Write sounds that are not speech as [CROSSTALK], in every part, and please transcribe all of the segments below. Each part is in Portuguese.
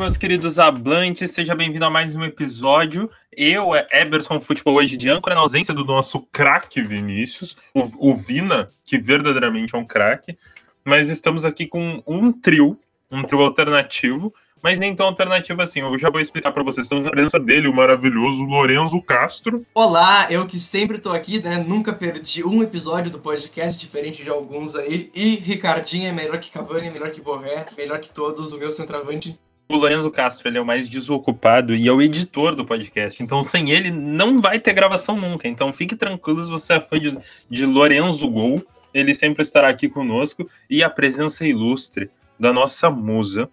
meus queridos hablantes, seja bem-vindo a mais um episódio. Eu, é Eberson Futebol hoje de âncora, na ausência do nosso craque Vinícius, o, o Vina, que verdadeiramente é um craque, mas estamos aqui com um trio, um trio alternativo, mas nem tão alternativo assim. Eu já vou explicar para vocês. Estamos na presença dele, o maravilhoso Lorenzo Castro. Olá, eu que sempre tô aqui, né? Nunca perdi um episódio do podcast, diferente de alguns aí. E Ricardinho é melhor que Cavani, melhor que Borré, melhor que todos, o meu centroavante. O Lorenzo Castro ele é o mais desocupado e é o editor do podcast. Então, sem ele, não vai ter gravação nunca. Então, fique tranquilo se você é fã de, de Lorenzo Gol. Ele sempre estará aqui conosco. E a presença ilustre da nossa musa,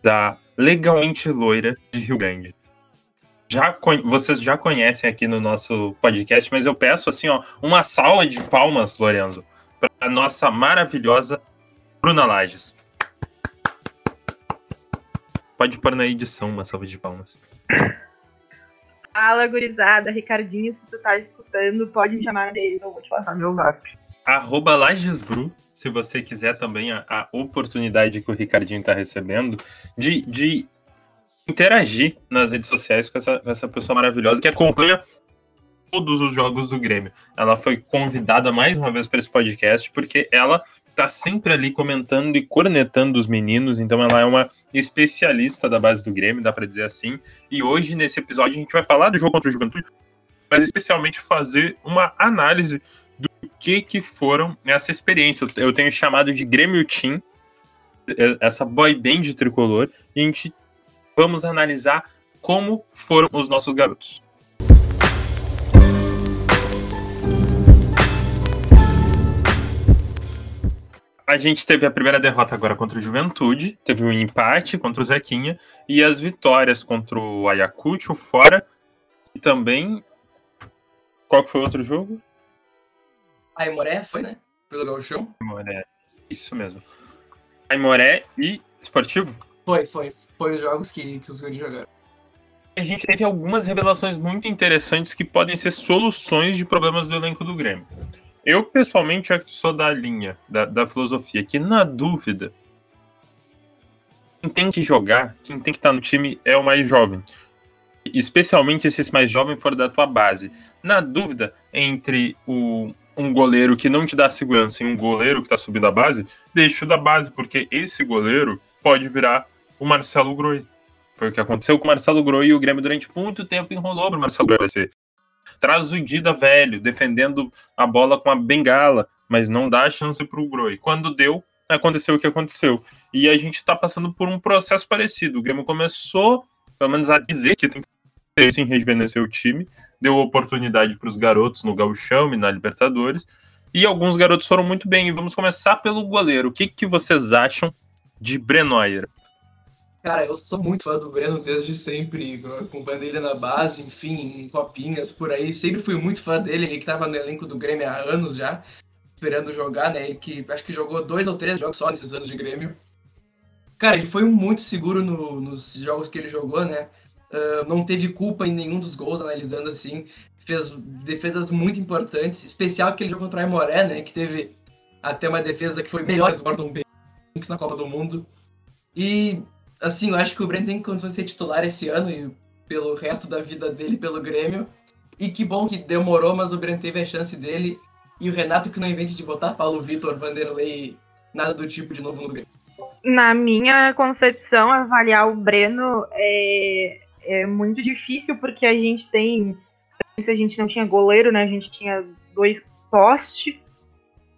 da Legalmente Loira de Rio Grande. Já, vocês já conhecem aqui no nosso podcast, mas eu peço assim, ó, uma salva de palmas, Lorenzo, para a nossa maravilhosa Bruna Lages. Pode pôr na edição uma salva de palmas. Fala, gurizada. Ricardinho, se tu tá escutando, pode me chamar dele. Eu vou te passar meu zap. Arroba Lagesbru, se você quiser também a, a oportunidade que o Ricardinho está recebendo de, de interagir nas redes sociais com essa, com essa pessoa maravilhosa que acompanha todos os jogos do Grêmio. Ela foi convidada mais uma vez para esse podcast porque ela tá sempre ali comentando e cornetando os meninos, então ela é uma especialista da base do Grêmio, dá para dizer assim. E hoje nesse episódio a gente vai falar do jogo contra o Juventude, mas especialmente fazer uma análise do que que foram essa experiência. Eu tenho chamado de Grêmio Team, essa boy band tricolor, e a gente vamos analisar como foram os nossos garotos. A gente teve a primeira derrota agora contra o Juventude, teve um empate contra o Zequinha e as vitórias contra o Ayacucho fora e também qual que foi o outro jogo? Aimoré foi, né? Pelo Gauchão. Aimoré, isso mesmo. Aimoré e Esportivo? Foi, foi. Foi os jogos que, que os guris jogaram. A gente teve algumas revelações muito interessantes que podem ser soluções de problemas do elenco do Grêmio. Eu, pessoalmente, sou da linha, da, da filosofia, que na dúvida, quem tem que jogar, quem tem que estar no time é o mais jovem. Especialmente se esse mais jovem for da tua base. Na dúvida entre o, um goleiro que não te dá segurança e um goleiro que está subindo a base, deixa o da base, porque esse goleiro pode virar o Marcelo Groi. Foi o que aconteceu com o Marcelo Groi e o Grêmio durante muito tempo enrolou para o Marcelo Groi. Traz o Dida velho, defendendo a bola com a bengala, mas não dá chance para o Groi. Quando deu, aconteceu o que aconteceu. E a gente está passando por um processo parecido. O Grêmio começou, pelo menos, a dizer que tem que em rejuvenescer o time, deu oportunidade para os garotos no Gauchão e na Libertadores, e alguns garotos foram muito bem. E vamos começar pelo goleiro. O que, que vocês acham de Brenoyer? Cara, eu sou muito fã do Breno desde sempre, acompanhando ele na base, enfim, em copinhas, por aí. Sempre fui muito fã dele, ele que tava no elenco do Grêmio há anos já, esperando jogar, né? Ele que acho que jogou dois ou três jogos só nesses anos de Grêmio. Cara, ele foi muito seguro no, nos jogos que ele jogou, né? Uh, não teve culpa em nenhum dos gols, analisando assim. Fez defesas muito importantes, especial que ele jogou contra o Aimoré, né? Que teve até uma defesa que foi melhor do Gordon Banks na Copa do Mundo. E, assim, eu acho que o Breno tem condições de ser titular esse ano e pelo resto da vida dele pelo Grêmio. E que bom que demorou, mas o Breno teve a chance dele. E o Renato que não invente de botar Paulo Vitor, Vanderlei, nada do tipo de novo no Grêmio. Na minha concepção, avaliar o Breno é, é muito difícil porque a gente tem. A gente não tinha goleiro, né? A gente tinha dois postes.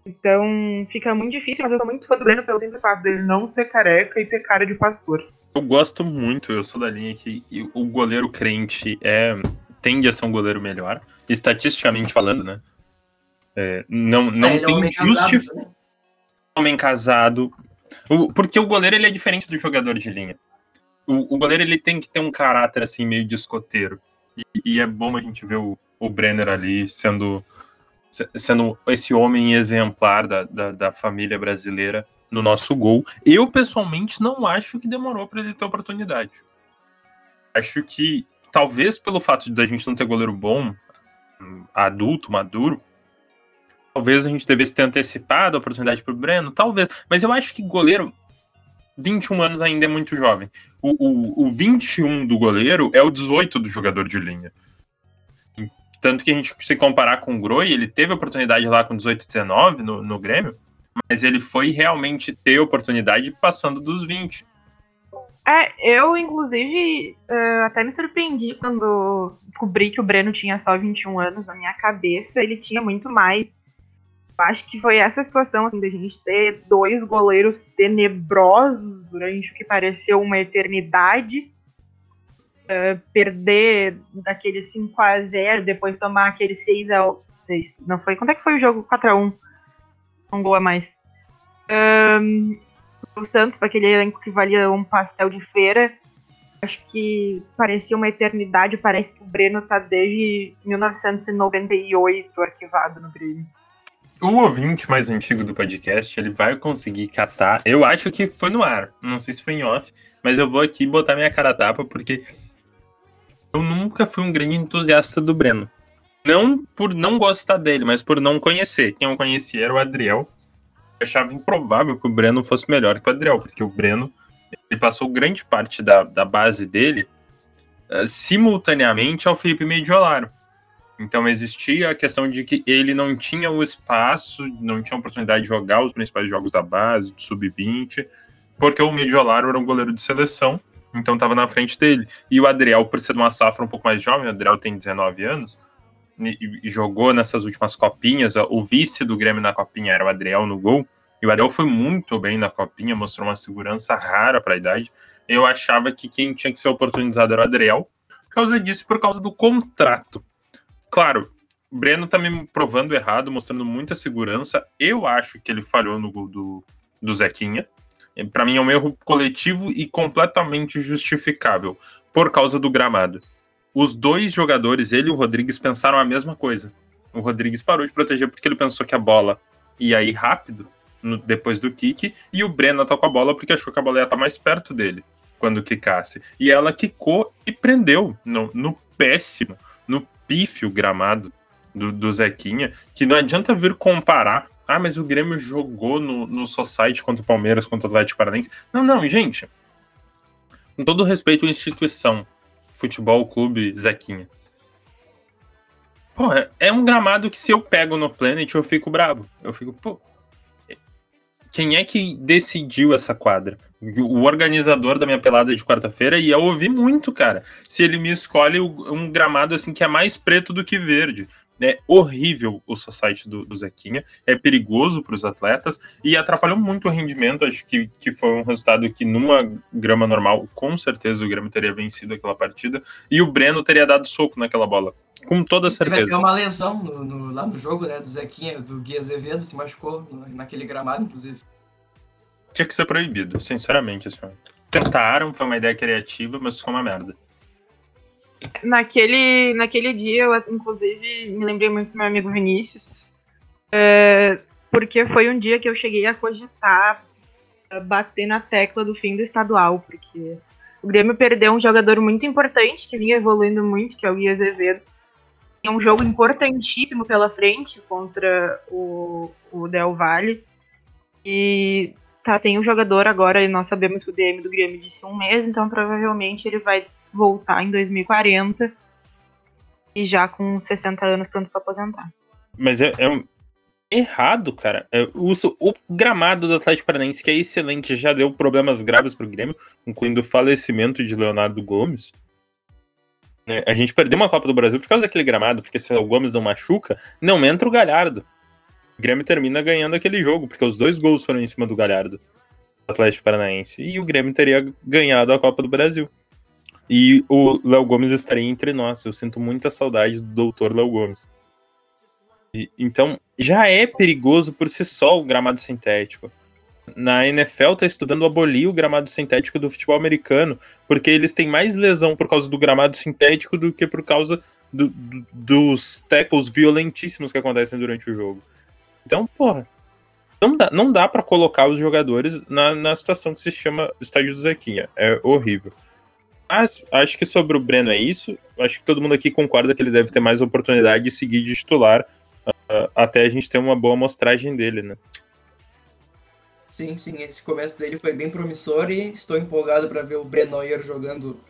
Então fica muito difícil, mas eu sou muito fã do Breno pelo simples fato dele não ser careca e ter cara de pastor. Eu gosto muito, eu sou da linha que o goleiro crente é tende a ser um goleiro melhor, estatisticamente falando, né? É, não não é, tem é justificação. Né? Homem casado. Porque o goleiro ele é diferente do jogador de linha o, o goleiro ele tem que ter um caráter assim meio de escoteiro. E, e é bom a gente ver o, o Brenner ali sendo, sendo esse homem exemplar da, da, da família brasileira no nosso gol. Eu, pessoalmente, não acho que demorou para ele ter oportunidade. Acho que, talvez pelo fato de a gente não ter goleiro bom, adulto, maduro, talvez a gente devesse ter antecipado a oportunidade para o Breno, talvez. Mas eu acho que goleiro 21 anos ainda é muito jovem. O, o, o 21 do goleiro é o 18 do jogador de linha. Tanto que a gente, se comparar com o Groi, ele teve oportunidade lá com 18, 19 no, no Grêmio, mas ele foi realmente ter oportunidade passando dos 20. É, eu, inclusive, uh, até me surpreendi quando descobri que o Breno tinha só 21 anos. Na minha cabeça, ele tinha muito mais. Acho que foi essa situação, assim, da gente ter dois goleiros tenebrosos durante o que pareceu uma eternidade uh, perder daquele 5 a 0 depois tomar aquele 6 a 6 Não foi? Quanto é que foi o jogo? 4 a 1 Um gol a mais. Um, o Santos, para aquele elenco que valia um pastel de feira. Acho que parecia uma eternidade. Parece que o Breno tá desde 1998 arquivado no Grêmio. O ouvinte mais antigo do podcast, ele vai conseguir catar. Eu acho que foi no ar. Não sei se foi em off, mas eu vou aqui botar minha cara tapa, porque eu nunca fui um grande entusiasta do Breno. Não por não gostar dele, mas por não conhecer. Quem eu conhecia era o Adriel. Eu achava improvável que o Breno fosse melhor que o Adriel, porque o Breno ele passou grande parte da, da base dele uh, simultaneamente ao Felipe Mediolaro. Então existia a questão de que ele não tinha o espaço, não tinha a oportunidade de jogar os principais jogos da base, do sub-20, porque o Mediolaro era um goleiro de seleção então estava na frente dele. E o Adriel, por ser uma safra um pouco mais jovem, o Adriel tem 19 anos, e, e jogou nessas últimas copinhas. O vice do Grêmio na copinha era o Adriel no gol. E o Adriel foi muito bem na copinha, mostrou uma segurança rara para a idade. Eu achava que quem tinha que ser oportunizado era o Adriel, por causa disso, por causa do contrato. Claro, o Breno tá me provando errado, mostrando muita segurança. Eu acho que ele falhou no gol do, do Zequinha para mim é um erro coletivo e completamente justificável por causa do gramado. Os dois jogadores, ele e o Rodrigues, pensaram a mesma coisa. O Rodrigues parou de proteger porque ele pensou que a bola ia ir rápido no, depois do kick, e o Breno atacou a bola porque achou que a bola ia estar mais perto dele quando quicasse. E ela quicou e prendeu no, no péssimo, no pífio gramado do, do Zequinha, que não adianta vir comparar ah, mas o Grêmio jogou no, no Society contra o Palmeiras, contra o Atlético Paranaense. Não, não, gente. Com todo respeito à instituição, Futebol Clube Zequinha. Pô, é, um gramado que se eu pego no Planet eu fico bravo. Eu fico, pô. Quem é que decidiu essa quadra? O organizador da minha pelada de quarta-feira e eu ouvi muito, cara. Se ele me escolhe um gramado assim que é mais preto do que verde. É horrível o society do, do Zequinha, é perigoso para os atletas e atrapalhou muito o rendimento. Acho que, que foi um resultado que, numa grama normal, com certeza o Grêmio teria vencido aquela partida e o Breno teria dado soco naquela bola. Com toda certeza. Vai ter uma lesão no, no, lá no jogo, né? Do Zequinha, do Gui Azevedo, se machucou naquele gramado, inclusive. Tinha que ser proibido, sinceramente. Assim. Tentaram, foi uma ideia criativa, mas ficou uma merda. Naquele, naquele dia, eu inclusive me lembrei muito do meu amigo Vinícius, é, porque foi um dia que eu cheguei a cogitar a bater na tecla do fim do estadual, porque o Grêmio perdeu um jogador muito importante, que vinha evoluindo muito, que é o Gui Azevedo. Tem um jogo importantíssimo pela frente contra o, o Del Valle. E tá sem o jogador agora, e nós sabemos que o DM do Grêmio disse um mês, então provavelmente ele vai voltar em 2040 e já com 60 anos pronto para aposentar. Mas é, é um... errado, cara. É, o, o, gramado do Atlético Paranaense, que é excelente, já deu problemas graves pro Grêmio, incluindo o falecimento de Leonardo Gomes. É, a gente perdeu uma Copa do Brasil por causa daquele gramado, porque se o Gomes não machuca, não entra o Galhardo. O Grêmio termina ganhando aquele jogo, porque os dois gols foram em cima do Galhardo, do Atlético Paranaense. E o Grêmio teria ganhado a Copa do Brasil. E o Léo Gomes estaria entre nós. Eu sinto muita saudade do doutor Léo Gomes. E, então, já é perigoso por si só o gramado sintético. Na NFL está estudando abolir o gramado sintético do futebol americano, porque eles têm mais lesão por causa do gramado sintético do que por causa do, do, dos tackles violentíssimos que acontecem durante o jogo. Então, porra, não dá, não dá para colocar os jogadores na, na situação que se chama estádio do Zequinha. É horrível. Mas acho que sobre o Breno é isso. Acho que todo mundo aqui concorda que ele deve ter mais oportunidade de seguir de titular uh, até a gente ter uma boa amostragem dele, né? Sim, sim, esse começo dele foi bem promissor e estou empolgado para ver o Brenoyer jogando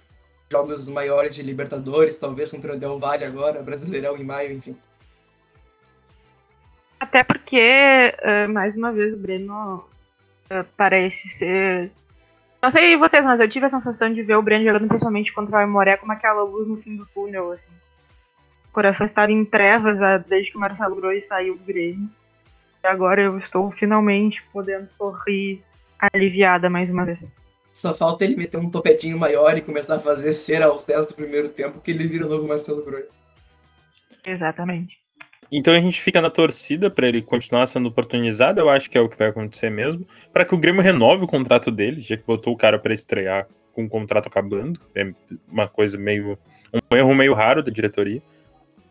jogos maiores de Libertadores, talvez contra o Del Valle agora, Brasileirão em maio, enfim. Até porque, uh, mais uma vez, o Breno uh, parece ser. Não sei vocês, mas eu tive a sensação de ver o Breno jogando principalmente contra o Aimoré como aquela luz no fim do túnel, assim. O coração estava em trevas uh, desde que o Marcelo Groi saiu do Grêmio. E agora eu estou finalmente podendo sorrir aliviada mais uma vez. Só falta ele meter um topetinho maior e começar a fazer cera aos 10 do primeiro tempo, que ele vira o novo Marcelo Groi. Exatamente. Então a gente fica na torcida para ele continuar sendo oportunizado, eu acho que é o que vai acontecer mesmo, para que o Grêmio renove o contrato dele, já que botou o cara para estrear com o contrato acabando. É uma coisa meio um erro meio raro da diretoria.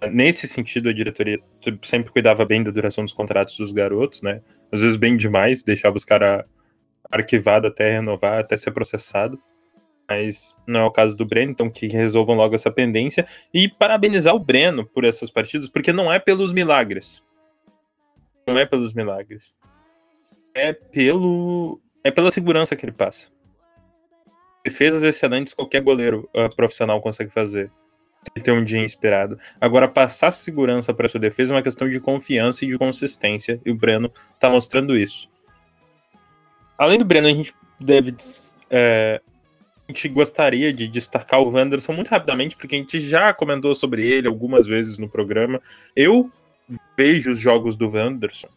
Nesse sentido, a diretoria sempre cuidava bem da duração dos contratos dos garotos, né? Às vezes bem demais, deixava os caras arquivados até renovar, até ser processado mas não é o caso do Breno, então que resolvam logo essa pendência. E parabenizar o Breno por essas partidas, porque não é pelos milagres. Não é pelos milagres. É pelo. É pela segurança que ele passa. Defesas excelentes qualquer goleiro uh, profissional consegue fazer. Ter um dia inspirado. Agora, passar segurança para sua defesa é uma questão de confiança e de consistência. E o Breno tá mostrando isso. Além do Breno, a gente deve é, [LAUGHS] a gente gostaria de destacar o Wanderson muito rapidamente, porque a gente já comentou sobre ele algumas vezes no programa. Eu vejo os jogos do Wanderson.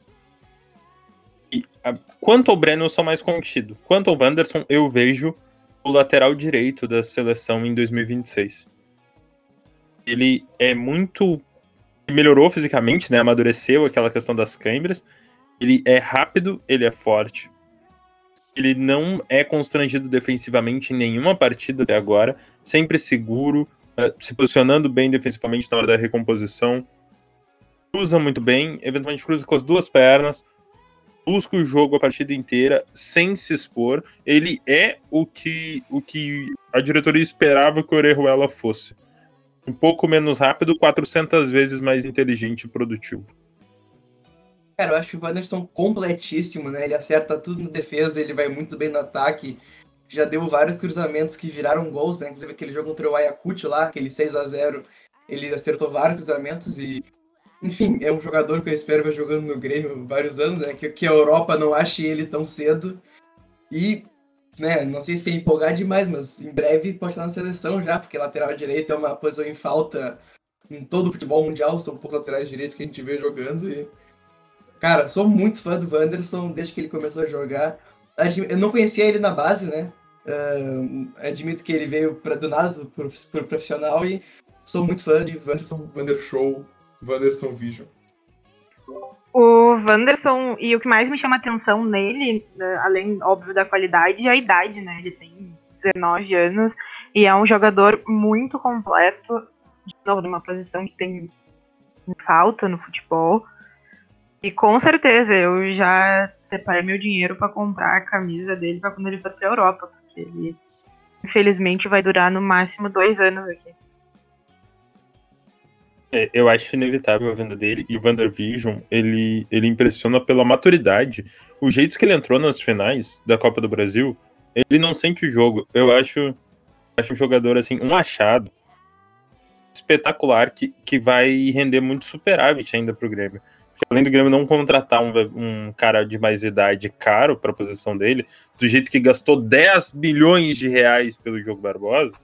E, a, quanto ao Breno, eu sou mais contido. Quanto ao Wanderson, eu vejo o lateral direito da seleção em 2026. Ele é muito. melhorou fisicamente, né? Amadureceu aquela questão das câimbras. Ele é rápido, ele é forte ele não é constrangido defensivamente em nenhuma partida até agora, sempre seguro, uh, se posicionando bem defensivamente na hora da recomposição, cruza muito bem, eventualmente cruza com as duas pernas, busca o jogo a partida inteira sem se expor. Ele é o que, o que a diretoria esperava que o Orejuela fosse. Um pouco menos rápido, 400 vezes mais inteligente e produtivo. Cara, eu acho o Wanderson completíssimo, né? Ele acerta tudo na defesa, ele vai muito bem no ataque. Já deu vários cruzamentos que viraram gols, né? Inclusive aquele jogo contra o Ayacucho lá, aquele 6 a 0 ele acertou vários cruzamentos e... Enfim, é um jogador que eu espero ver jogando no Grêmio vários anos, né? Que, que a Europa não ache ele tão cedo. E, né, não sei se é empolgar demais, mas em breve pode estar na seleção já, porque lateral direito é uma posição em falta em todo o futebol mundial, são poucos laterais direitos que a gente vê jogando e Cara, sou muito fã do Wanderson desde que ele começou a jogar. Eu não conhecia ele na base, né? Uh, admito que ele veio pra, do nada pro, pro profissional e sou muito fã de Wanderson, Wandershow, Wanderson Vision. O Wanderson, e o que mais me chama atenção nele, né, além, óbvio, da qualidade, é a idade, né? Ele tem 19 anos e é um jogador muito completo, de novo, numa posição que tem falta no futebol. E com certeza, eu já separei meu dinheiro para comprar a camisa dele para quando ele for pra Europa, porque ele, infelizmente, vai durar no máximo dois anos aqui. É, eu acho inevitável a venda dele e o WanderVision, ele, ele impressiona pela maturidade. O jeito que ele entrou nas finais da Copa do Brasil, ele não sente o jogo. Eu acho, acho um jogador, assim, um achado espetacular que, que vai render muito superávit ainda pro Grêmio além do Grêmio não contratar um, um cara de mais idade caro para a posição dele, do jeito que gastou 10 bilhões de reais pelo jogo Barbosa,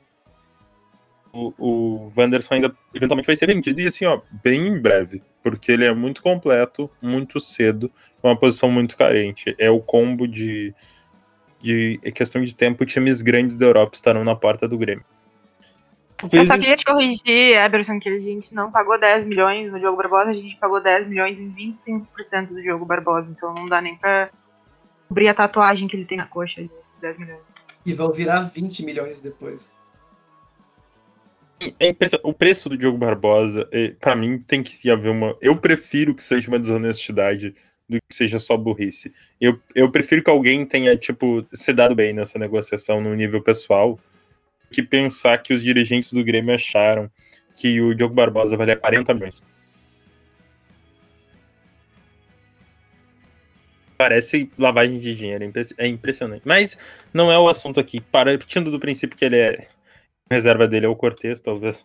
o, o Wanderson ainda eventualmente vai ser vendido e assim, ó, bem em breve, porque ele é muito completo, muito cedo, uma posição muito carente. É o combo de, de é questão de tempo, times grandes da Europa estarão na porta do Grêmio. Vezes... Eu só queria te corrigir, Eberson, que a gente não pagou 10 milhões no jogo Barbosa, a gente pagou 10 milhões em 25% do jogo Barbosa, então não dá nem pra cobrir a tatuagem que ele tem na coxa de 10 milhões. E vão virar 20 milhões depois. É o preço do Diogo Barbosa, é, para mim, tem que haver uma. Eu prefiro que seja uma desonestidade do que seja só burrice. Eu, eu prefiro que alguém tenha, tipo, se dado bem nessa negociação no nível pessoal que pensar que os dirigentes do Grêmio acharam que o Diogo Barbosa valia 40 milhões. Parece lavagem de dinheiro, é, é impressionante. Mas não é o assunto aqui. Partindo do princípio que ele é. reserva dele é o Cortez, talvez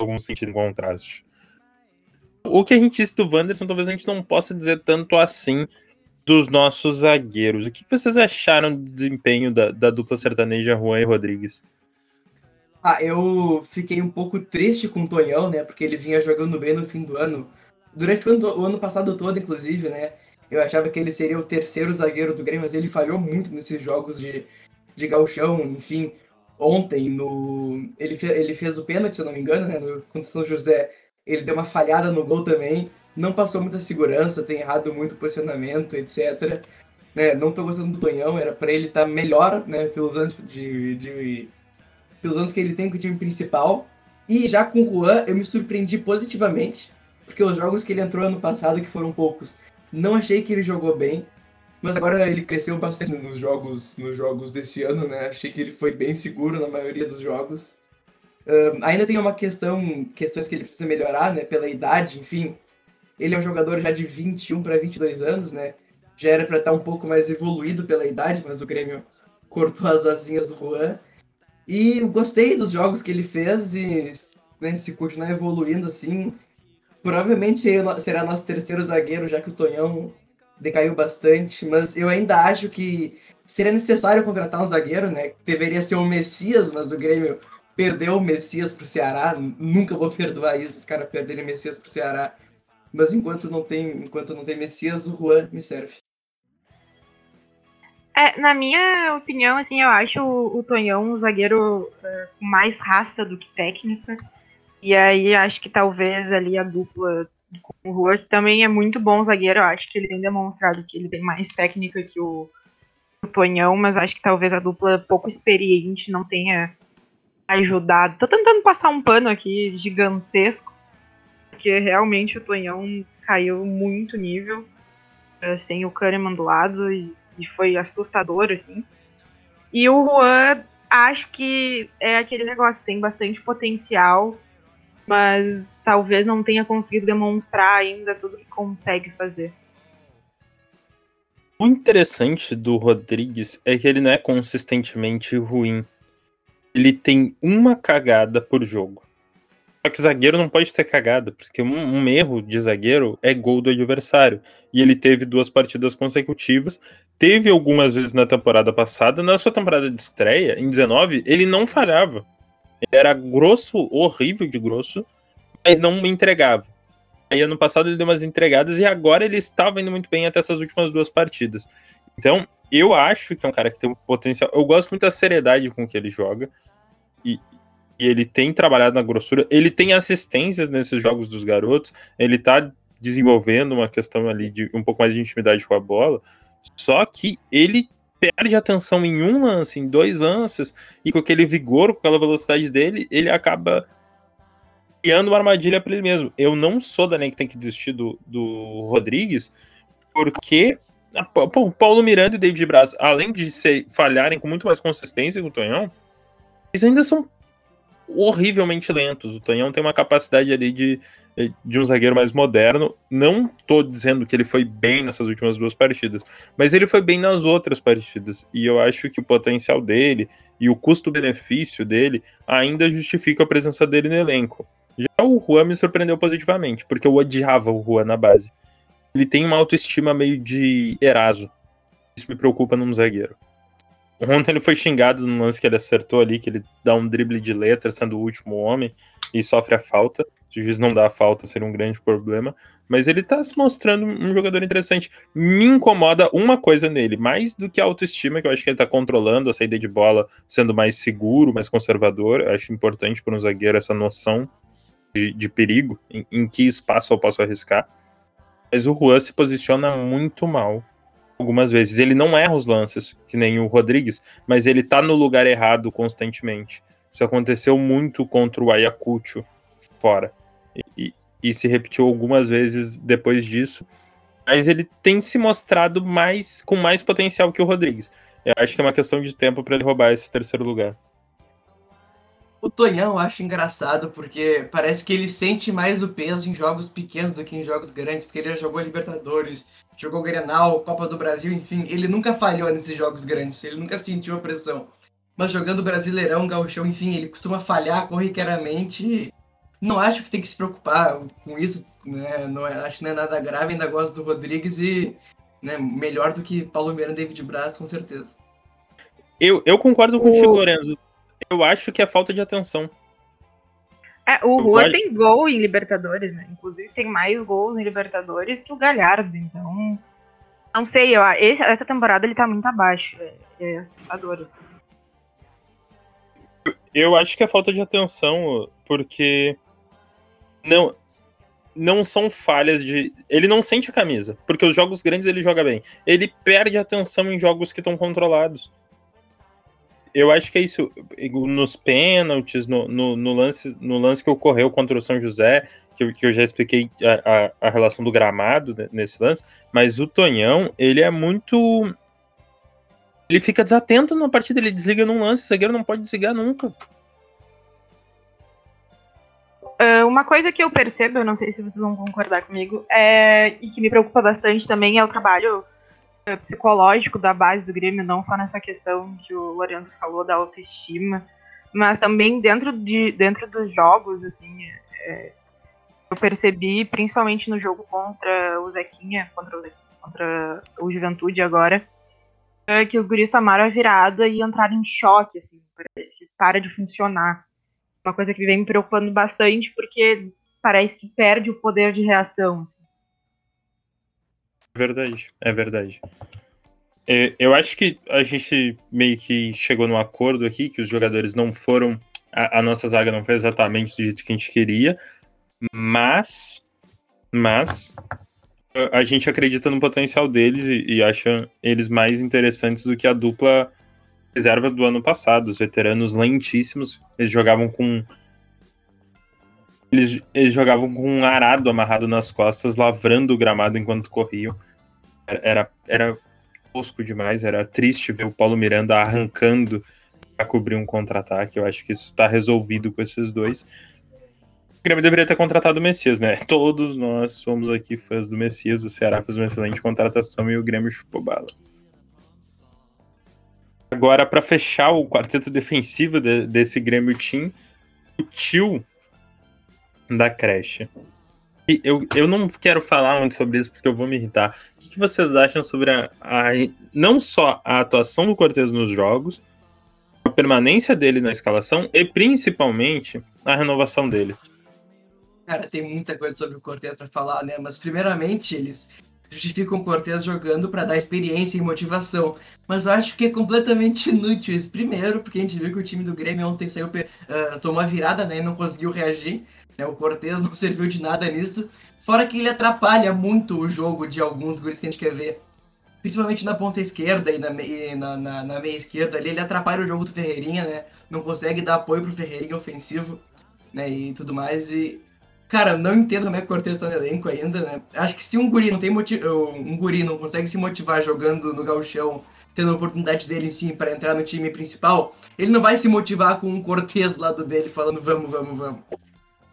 algum sentido em contraste. O que a gente disse do Wanderson, talvez a gente não possa dizer tanto assim dos nossos zagueiros. O que vocês acharam do desempenho da, da dupla sertaneja Juan e Rodrigues? Ah, eu fiquei um pouco triste com o Tonhão, né? Porque ele vinha jogando bem no fim do ano. Durante o ano, o ano passado todo, inclusive, né? Eu achava que ele seria o terceiro zagueiro do Grêmio, mas ele falhou muito nesses jogos de, de galchão, enfim. Ontem, no ele, fe, ele fez o pênalti, se eu não me engano, né, no, contra o São José. Ele deu uma falhada no gol também. Não passou muita segurança, tem errado muito posicionamento, etc. Né, não tô gostando do Tonhão, era para ele estar tá melhor, né, pelos anos de, de, pelos anos que ele tem com o time principal. E já com o Juan, eu me surpreendi positivamente, porque os jogos que ele entrou ano passado, que foram poucos, não achei que ele jogou bem, mas agora ele cresceu bastante nos jogos, nos jogos desse ano, né? Achei que ele foi bem seguro na maioria dos jogos. Uh, ainda tem uma questão, questões que ele precisa melhorar, né? Pela idade, enfim. Ele é um jogador já de 21 para 22 anos, né? Já era para estar um pouco mais evoluído pela idade, mas o Grêmio cortou as asinhas do Juan. E gostei dos jogos que ele fez e né, se continuar evoluindo assim, provavelmente será nosso terceiro zagueiro, já que o Tonhão decaiu bastante, mas eu ainda acho que seria necessário contratar um zagueiro, né? Deveria ser o Messias, mas o Grêmio perdeu o Messias pro Ceará. Nunca vou perdoar isso, os caras perderem Messias pro Ceará. Mas enquanto não tem, enquanto não tem Messias, o Juan me serve. É, na minha opinião, assim, eu acho o, o Tonhão um zagueiro uh, com mais raça do que técnica. E aí acho que talvez ali a dupla com o Rua, que também é muito bom zagueiro, eu acho que ele tem demonstrado que ele tem mais técnica que o, o Tonhão, mas acho que talvez a dupla pouco experiente não tenha ajudado. Tô tentando passar um pano aqui gigantesco, porque realmente o Tonhão caiu muito nível, eh, sem o Kahneman do lado, e, e foi assustador, assim. E o Juan, acho que é aquele negócio, tem bastante potencial, mas talvez não tenha conseguido demonstrar ainda tudo que consegue fazer. O interessante do Rodrigues é que ele não é consistentemente ruim. Ele tem uma cagada por jogo. Só que zagueiro não pode ter cagada, porque um, um, erro de zagueiro é gol do adversário. E ele teve duas partidas consecutivas. Teve algumas vezes na temporada passada. Na sua temporada de estreia, em 19, ele não falhava. Ele era grosso, horrível de grosso, mas não entregava. Aí ano passado ele deu umas entregadas e agora ele estava indo muito bem até essas últimas duas partidas. Então, eu acho que é um cara que tem um potencial. Eu gosto muito da seriedade com que ele joga. E, e ele tem trabalhado na grossura. Ele tem assistências nesses jogos dos garotos. Ele tá desenvolvendo uma questão ali de um pouco mais de intimidade com a bola. Só que ele perde atenção em um lance, em dois lances, e com aquele vigor, com aquela velocidade dele, ele acaba criando uma armadilha para ele mesmo. Eu não sou da nem que tem que desistir do, do Rodrigues, porque pô, Paulo Miranda e David Braz, além de ser, falharem com muito mais consistência que o Tonhão, eles ainda são horrivelmente lentos. O Tonhão tem uma capacidade ali de, de um zagueiro mais moderno. Não tô dizendo que ele foi bem nessas últimas duas partidas, mas ele foi bem nas outras partidas. E eu acho que o potencial dele e o custo-benefício dele ainda justifica a presença dele no elenco. Já o Juan me surpreendeu positivamente, porque eu odiava o Juan na base. Ele tem uma autoestima meio de Eraso. Isso me preocupa num zagueiro. Ontem ele foi xingado no lance que ele acertou ali, que ele dá um drible de letra, sendo o último homem, e sofre a falta. Se o juiz não dá a falta, seria um grande problema. Mas ele tá se mostrando um jogador interessante. Me incomoda uma coisa nele, mais do que a autoestima, que eu acho que ele tá controlando a saída de bola, sendo mais seguro, mais conservador. Eu acho importante para um zagueiro essa noção de, de perigo, em, em que espaço eu posso arriscar. Mas o Juan se posiciona muito mal algumas vezes. Ele não erra os lances, que nem o Rodrigues, mas ele tá no lugar errado constantemente. Isso aconteceu muito contra o Ayacucho fora. E, e, se repetiu algumas vezes depois disso. Mas ele tem se mostrado mais com mais potencial que o Rodrigues. Eu acho que é uma questão de tempo para ele roubar esse terceiro lugar. O Tonhão eu acho engraçado porque parece que ele sente mais o peso em jogos pequenos do que em jogos grandes, porque ele já jogou Libertadores, jogou Grenal, Copa do Brasil, enfim, ele nunca falhou nesses jogos grandes, ele nunca sentiu a pressão. Mas jogando Brasileirão, Gauchão, enfim, ele costuma falhar corriqueiramente. Não acho que tem que se preocupar com isso, né? Não é, acho que não é nada grave, ainda gosto do Rodrigues e né, melhor do que Paulo Miranda e David Braz, com certeza. Eu, eu concordo contigo, o... Lorenzo. Eu acho que é falta de atenção. É, o Rua tem gol em Libertadores, né? Inclusive tem mais gols em Libertadores que o Galhardo, então. Não sei, eu, esse, essa temporada ele tá muito abaixo. É, é assustador, assim. Eu acho que é falta de atenção, porque. Não. Não são falhas de. Ele não sente a camisa. Porque os jogos grandes ele joga bem. Ele perde atenção em jogos que estão controlados eu acho que é isso. Nos pênaltis, no, no, no, lance, no lance que ocorreu contra o São José, que eu, que eu já expliquei a, a, a, relação do gramado nesse lance, mas o Tonhão, ele é muito. Ele fica desatento na partida, ele desliga num lance, o zagueiro não pode desligar nunca. É, uma coisa que eu percebo, eu não sei se vocês vão concordar comigo, é, e que me preocupa bastante também é o trabalho psicológico da base do Grêmio, não só nessa questão que o Lorenzo falou da autoestima, mas também dentro, de, dentro dos jogos, assim, é, eu percebi, principalmente no jogo contra o Zequinha, contra o, Zequinha, contra o Juventude agora, é, que os guris tomaram a virada e entraram em choque, assim, parece para de funcionar. Uma coisa que vem me preocupando bastante, porque parece que perde o poder de reação, assim. Verdade, é verdade. É, eu acho que a gente meio que chegou no acordo aqui que os jogadores não foram. A, a, nossa zaga não foi exatamente do jeito que a gente queria, mas. Mas. A gente acredita no potencial deles e, e acha eles mais interessantes do que a dupla reserva do ano passado. Os veteranos lentíssimos, eles jogavam com. Eles, eles jogavam com um arado amarrado nas costas, lavrando o gramado enquanto corriam. Era, era tosco demais, era triste ver o Paulo Miranda arrancando para cobrir um contra-ataque. Eu acho que isso está resolvido com esses dois. O Grêmio deveria ter contratado o Messias, né? Todos nós somos aqui fãs do Messias. O Ceará fez uma excelente contratação e o Grêmio chupou bala. Agora, para fechar o quarteto defensivo de, desse Grêmio Team, o tio da creche. Eu, eu não quero falar muito sobre isso porque eu vou me irritar. O que, vocês acham sobre a, a, não só a atuação do Cortez nos jogos, a permanência dele na escalação e principalmente a renovação dele? Cara, tem muita coisa sobre o Cortez para falar, né? Mas primeiramente eles justificam o Cortez jogando para dar experiência e motivação. Mas eu acho que é completamente [LAUGHS] inútil isso. Primeiro, porque a gente viu que o time do Grêmio ontem saiu, uh, tomou a virada né, e não conseguiu reagir. Né? O Cortez não [LAUGHS] serviu de nada nisso. Fora que ele atrapalha muito o jogo de alguns guris que a gente quer ver. Principalmente na ponta esquerda e na, meia, na, na, na, meia esquerda ali. Ele atrapalha o jogo do Ferreirinha, né? Não consegue dar apoio pro Ferreirinha ofensivo, né? E tudo mais. E, cara, não entendo como é que o Cortez tá no elenco ainda, né? Acho que se um guri não tem um guri não consegue se motivar jogando no gauchão, tendo a oportunidade dele em si para entrar no time principal, ele não vai se motivar com um Cortez do lado dele falando vamos, vamos, vamos.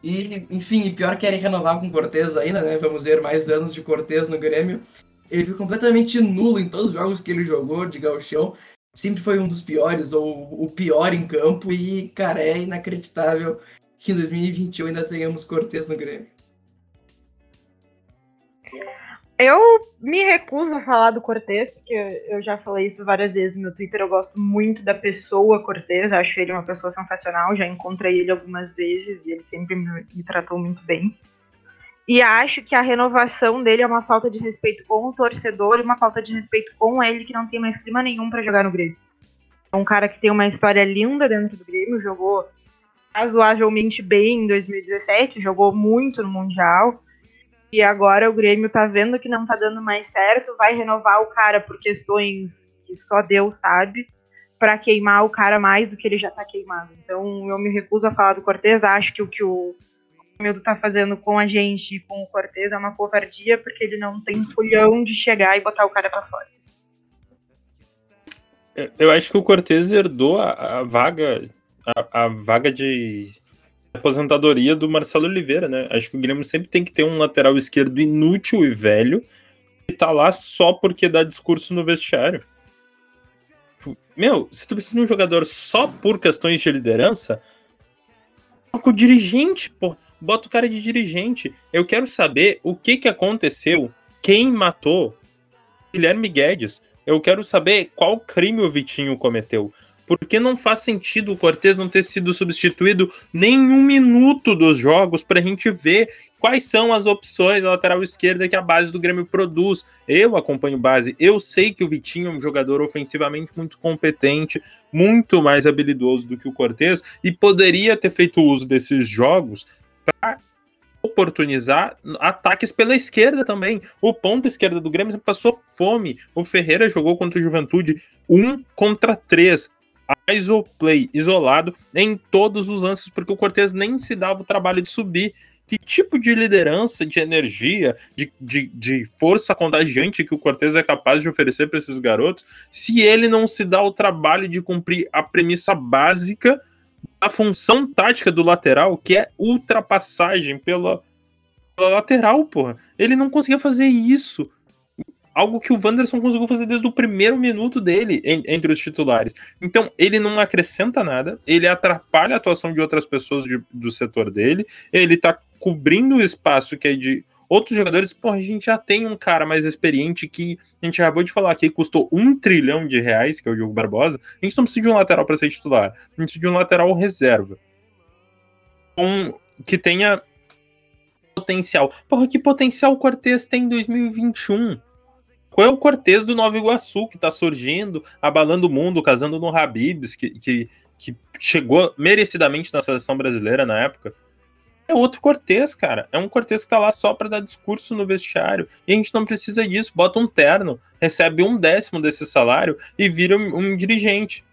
E, enfim, pior que querem renovar com Cortez ainda, né? Vamos ver mais anos de Cortez no Grêmio. Ele foi completamente nulo em todos os jogos que ele jogou de gauchão. Sempre foi um dos piores, ou o pior em campo. E, cara, é inacreditável que em 2021 ainda tenhamos Cortez no Grêmio. Eu me recuso a falar do Cortez, porque eu já falei isso várias vezes no meu Twitter. Eu gosto muito da pessoa Cortez, acho ele uma pessoa sensacional. Já encontrei ele algumas vezes e ele sempre me, me tratou muito bem. E acho que a renovação dele é uma falta de respeito com o torcedor e uma falta de respeito com ele, que não tem mais clima nenhum para jogar no Grêmio. É um cara que tem uma história linda dentro do Grêmio, jogou razoavelmente bem em 2017, jogou muito no Mundial e agora o Grêmio tá vendo que não tá dando mais certo, vai renovar o cara por questões que só Deus sabe, para queimar o cara mais do que ele já tá queimado. Então eu me recuso a falar do Cortez, acho que o que o Romildo tá fazendo com a gente e com o Cortez é uma covardia, porque ele não tem fulhão de chegar e botar o cara para fora. Eu acho que o Cortez herdou a, a vaga a, a vaga de aposentadoria do Marcelo Oliveira, né? Acho que o Grêmio sempre tem que ter um lateral esquerdo inútil e velho que tá lá só porque dá discurso no vestiário. Meu, se tu precisa de um jogador só por questões de liderança, coloca o dirigente, pô. Bota o cara de dirigente. Eu quero saber o que que aconteceu, quem matou Guilherme Guedes. Eu quero saber qual crime o Vitinho cometeu porque não faz sentido o Cortez não ter sido substituído nem um minuto dos jogos para a gente ver quais são as opções da lateral esquerda que a base do Grêmio produz. Eu acompanho base, eu sei que o Vitinho é um jogador ofensivamente muito competente, muito mais habilidoso do que o Cortez e poderia ter feito uso desses jogos para oportunizar ataques pela esquerda também. O ponto esquerda do Grêmio passou fome. O Ferreira jogou contra o Juventude um contra três play isolado em todos os lances, porque o Cortez nem se dava o trabalho de subir. Que tipo de liderança, de energia, de, de, de força contagiante que o Cortez é capaz de oferecer para esses garotos, se ele não se dá o trabalho de cumprir a premissa básica da função tática do lateral, que é ultrapassagem pela, pela lateral, porra. Ele não conseguia fazer isso algo que o Wanderson conseguiu fazer desde o primeiro minuto dele em, entre os titulares. Então, ele não acrescenta nada, ele atrapalha a atuação de outras pessoas de, do setor dele, ele tá cobrindo o espaço que é de outros jogadores. Pô, a gente já tem um cara mais experiente que a gente acabou de falar aqui, custou um trilhão de reais, que é o Diogo Barbosa. A gente não precisa de um lateral para ser titular, a gente precisa de um lateral reserva. Um, que tenha potencial. Porra, que potencial o Cortez tem em 2021? Qual é o Cortez do Nova Iguaçu que tá surgindo, abalando o mundo, casando no Habibs, que, que, que chegou merecidamente na seleção brasileira na época? É outro Cortez, cara. É um Cortez que tá lá só para dar discurso no vestiário. E a gente não precisa disso. Bota um terno, recebe um décimo desse salário e vira um, um dirigente.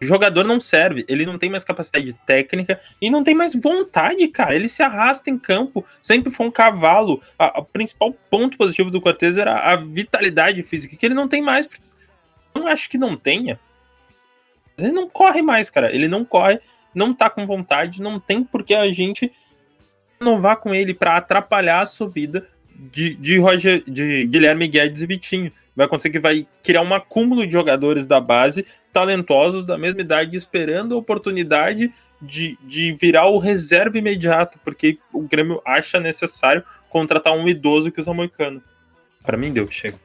O jogador não serve, ele não tem mais capacidade técnica e não tem mais vontade, cara. Ele se arrasta em campo, sempre foi um cavalo. O principal ponto positivo do Cortez era a vitalidade física, que ele não tem mais. Não acho que não tenha. Ele não corre mais, cara. Ele não corre, não tá com vontade, não tem porque a gente renovar com ele para atrapalhar a subida de, de, Roger, de Guilherme Guedes e Vitinho. Vai acontecer que vai criar um acúmulo de jogadores da base talentosos da mesma idade esperando a oportunidade de, de virar o reserva imediato, porque o Grêmio acha necessário contratar um idoso que usa moicano. Para mim deu, chega.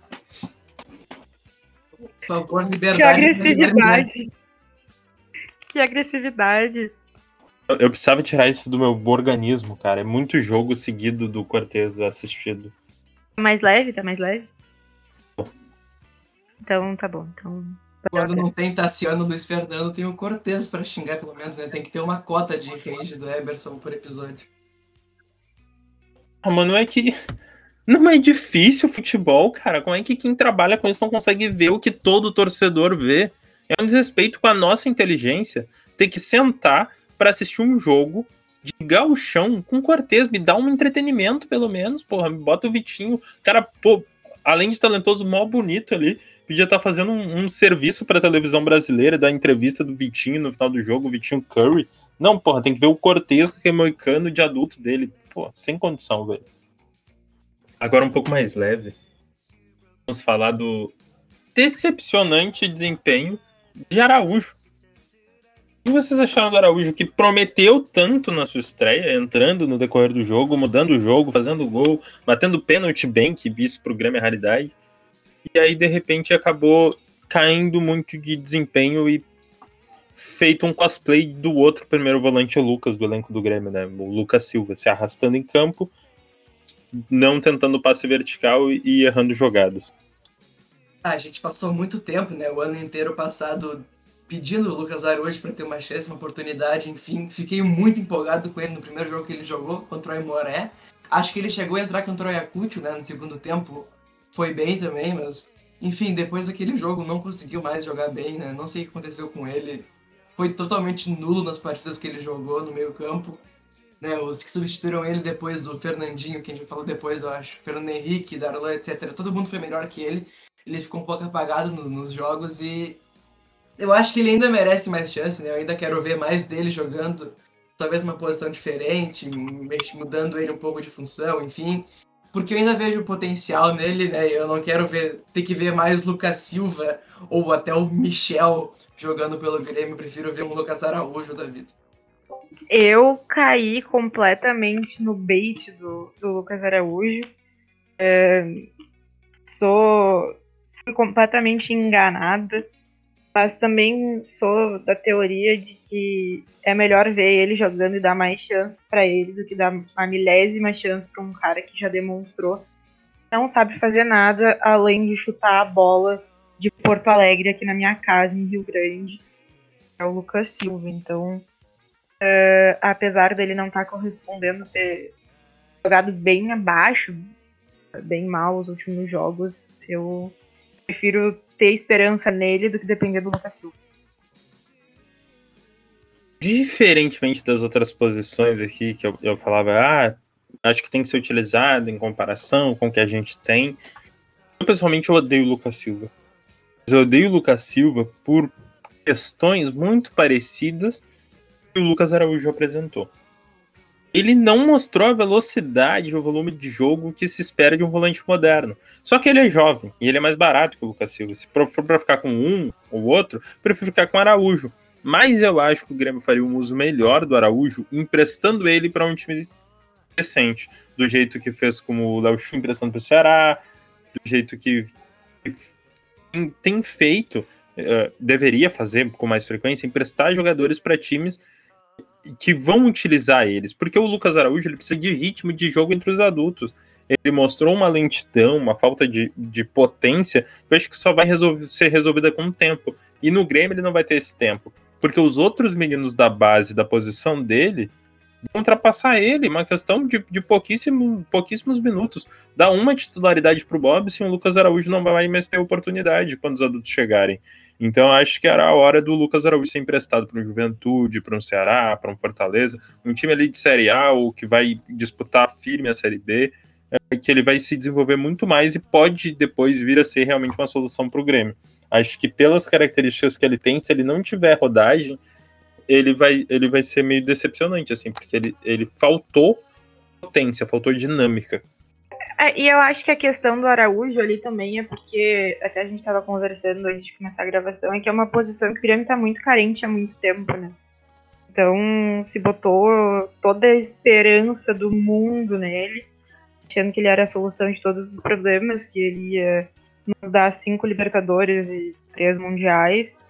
Por favor, liberdade. Que agressividade. Que agressividade. Eu, eu precisava tirar isso do meu organismo, cara. É muito jogo seguido do Cortez assistido. Mais leve, tá mais leve? Então tá bom. Então quando não tem Tassiano Luiz Fernando, tem o Cortez para xingar, pelo menos, né? Tem que ter uma cota de rage do Eberson por episódio. Ah, mano, é que. [LAUGHS] Não é difícil o futebol, cara. Como é que quem trabalha com isso não consegue ver o que todo torcedor vê? É um desrespeito com a nossa inteligência ter que sentar para assistir um jogo de gauchão com Cortez. Me dá um entretenimento, pelo menos, porra. Me bota o Vitinho. Cara, pô, além de talentoso, mó bonito ali podia estar tá fazendo um, um serviço para a televisão brasileira, da entrevista do Vitinho no final do jogo, o Vitinho Curry. Não, porra, tem que ver o Cortez que é moicano de adulto dele. Pô, sem condição, velho. Agora um pouco mais leve. Vamos falar do decepcionante desempenho de Araújo. O que vocês acharam do Araújo que prometeu tanto na sua estreia, entrando no decorrer do jogo, mudando o jogo, fazendo gol, batendo pênalti bem, que isso pro Grêmio é raridade e aí de repente acabou caindo muito de desempenho e feito um cosplay do outro primeiro volante, o Lucas, do elenco do Grêmio, né? O Lucas Silva, se arrastando em campo, não tentando passe vertical e errando jogadas. Ah, a gente passou muito tempo, né? O ano inteiro passado pedindo o Lucas Araújo para ter uma chance, uma oportunidade, enfim. Fiquei muito empolgado com ele no primeiro jogo que ele jogou contra o Aimoré. Acho que ele chegou a entrar contra o Ayacucho, né, no segundo tempo, foi bem também, mas enfim, depois daquele jogo não conseguiu mais jogar bem, né? Não sei o que aconteceu com ele. Foi totalmente nulo nas partidas que ele jogou no meio-campo. Né, os que substituíram ele depois do Fernandinho, que a gente falou depois, eu acho, Fernando Henrique, Darlan, etc. Todo mundo foi melhor que ele. Ele ficou um pouco apagado nos, nos jogos e eu acho que ele ainda merece mais chance, né? Eu ainda quero ver mais dele jogando, talvez uma posição diferente, mudando ele um pouco de função, enfim. Porque eu ainda vejo potencial nele, né? Eu não quero ver, ter que ver mais Lucas Silva ou até o Michel jogando pelo Grêmio. Eu prefiro ver um Lucas Araújo da vida. Eu caí completamente no bait do, do Lucas Araújo. É, sou completamente enganada, mas também sou da teoria de que é melhor ver ele jogando e dar mais chance para ele do que dar uma milésima chance para um cara que já demonstrou não sabe fazer nada além de chutar a bola de Porto Alegre aqui na minha casa em Rio Grande. É o Lucas Silva. Então, uh, apesar dele não estar tá correspondendo ter jogado bem abaixo, bem mal os últimos jogos, eu prefiro ter esperança nele do que depender do Lucas Silva. Diferentemente das outras posições aqui que eu, eu falava, ah, acho que tem que ser utilizado em comparação com o que a gente tem. Eu pessoalmente eu odeio o Lucas Silva. Eu odeio o Lucas Silva por questões muito parecidas que o Lucas Araújo apresentou ele não mostrou a velocidade, o volume de jogo que se espera de um volante moderno. Só que ele é jovem e ele é mais barato que o Lucas Silva. Se for para ficar com um ou outro, prefiro ficar com o Araújo. Mas eu acho que o Grêmio faria um uso melhor do Araújo, emprestando ele para um time recente, do jeito que fez com o Léo Chu emprestando para o Ceará, do jeito que tem feito, uh, deveria fazer com mais frequência, emprestar jogadores para times que vão utilizar eles, porque o Lucas Araújo ele precisa de ritmo de jogo entre os adultos. Ele mostrou uma lentidão, uma falta de, de potência, que eu acho que só vai resolver, ser resolvida com o tempo. E no Grêmio ele não vai ter esse tempo, porque os outros meninos da base, da posição dele, vão ultrapassar ele, uma questão de, de pouquíssimo, pouquíssimos minutos. Dá uma titularidade para o Bob, se o Lucas Araújo não vai mais ter oportunidade quando os adultos chegarem. Então acho que era a hora do Lucas Araújo ser emprestado para um Juventude, para um Ceará, para um Fortaleza, um time ali de Série A ou que vai disputar firme a Série B, é, que ele vai se desenvolver muito mais e pode depois vir a ser realmente uma solução para o Grêmio. Acho que pelas características que ele tem, se ele não tiver rodagem, ele vai, ele vai ser meio decepcionante, assim, porque ele, ele faltou potência, faltou dinâmica. É, e eu acho que a questão do Araújo ali também é porque, até a gente estava conversando antes de começar a gravação, é que é uma posição que o Grêmio está muito carente há muito tempo, né? Então se botou toda a esperança do mundo nele, achando que ele era a solução de todos os problemas, que ele ia nos dar cinco Libertadores e três Mundiais.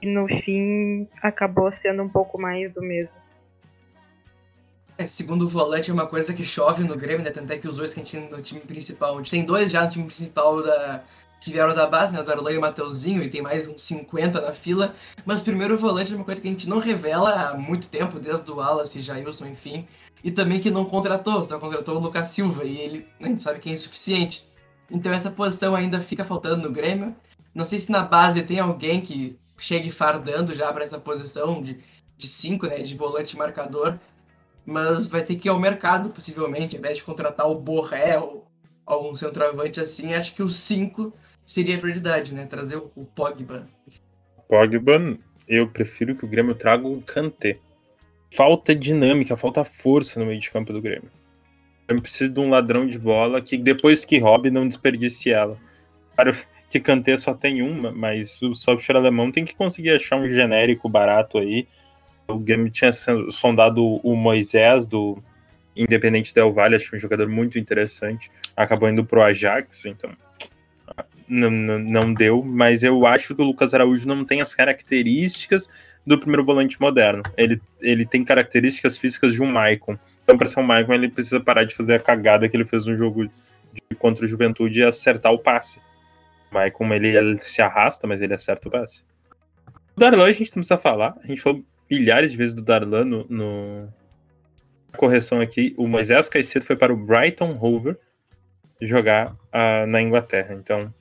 E no fim acabou sendo um pouco mais do mesmo. É, segundo volante, é uma coisa que chove no Grêmio, né? Tanto é que os dois que a gente tem no time principal. A gente tem dois já no time principal da, que vieram da base, né? O Darlan e o Mateuzinho, e tem mais uns 50 na fila. Mas primeiro volante é uma coisa que a gente não revela há muito tempo, desde o Wallace, Jailson, enfim. E também que não contratou, só contratou o Lucas Silva, e ele a gente sabe que é insuficiente. Então essa posição ainda fica faltando no Grêmio. Não sei se na base tem alguém que chegue fardando já para essa posição de 5, né? De volante marcador mas vai ter que ir ao mercado, possivelmente, ao invés de contratar o Borré ou algum centroavante assim, acho que o 5 seria a prioridade, né? Trazer o, Pogba. Pogba, eu prefiro que o Grêmio traga um Kanté. Falta dinâmica, falta força no meio de campo do Grêmio. Eu preciso de um ladrão de bola que depois que roube não desperdice ela. Claro que Kanté só tem uma, mas o software alemão tem que conseguir achar um genérico barato aí o Grêmio tinha sondado o Moisés do Independente Del Valle, acho um jogador muito interessante. Acabou indo pro Ajax, então não, não, não, deu, mas eu acho que o Lucas Araújo não tem as características do primeiro volante moderno. Ele, ele tem características físicas de um Maicon. Então, para ser um Maicon, ele precisa parar de fazer a cagada que ele fez no jogo de, contra o Juventude e acertar o passe. O Maicon, ele, ele se arrasta, mas ele acerta o passe. O Darlan, a gente não precisa falar. A gente falou milhares de vezes do Darlan no, no... correção aqui. O Moisés Caicedo foi para o Brighton Hove jogar uh, na Inglaterra. Então,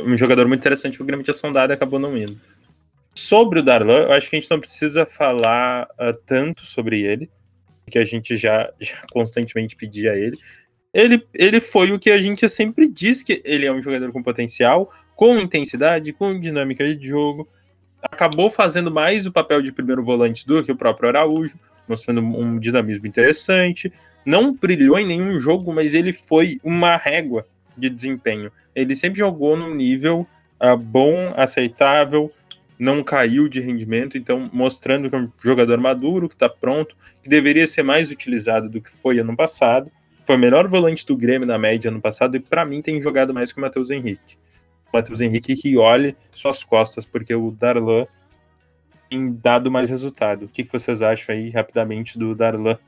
um jogador muito interessante que o Grêmio tinha sondado e acabou não indo. Sobre o Darlan, eu acho que a gente não precisa falar uh, tanto sobre ele, que a gente já, já [LAUGHS] constantemente pedia a ele. Ele, ele foi o que a gente sempre diz que ele é um jogador com potencial, com intensidade, com dinâmica de jogo. Acabou fazendo mais o papel de primeiro volante do que o próprio Araújo, mostrando um dinamismo interessante. Não brilhou em nenhum jogo, mas ele foi uma régua de desempenho. Ele sempre jogou num nível uh, bom, aceitável, não caiu de rendimento, então mostrando que é um jogador maduro, que está pronto, que deveria ser mais utilizado do que foi ano passado. Foi o melhor volante do Grêmio na média ano passado e para mim tem jogado mais que o Matheus Henrique. Matheus Henrique que olhe suas costas, porque o Darlan tem dado mais resultado. O que, que vocês acham aí rapidamente do Darlan?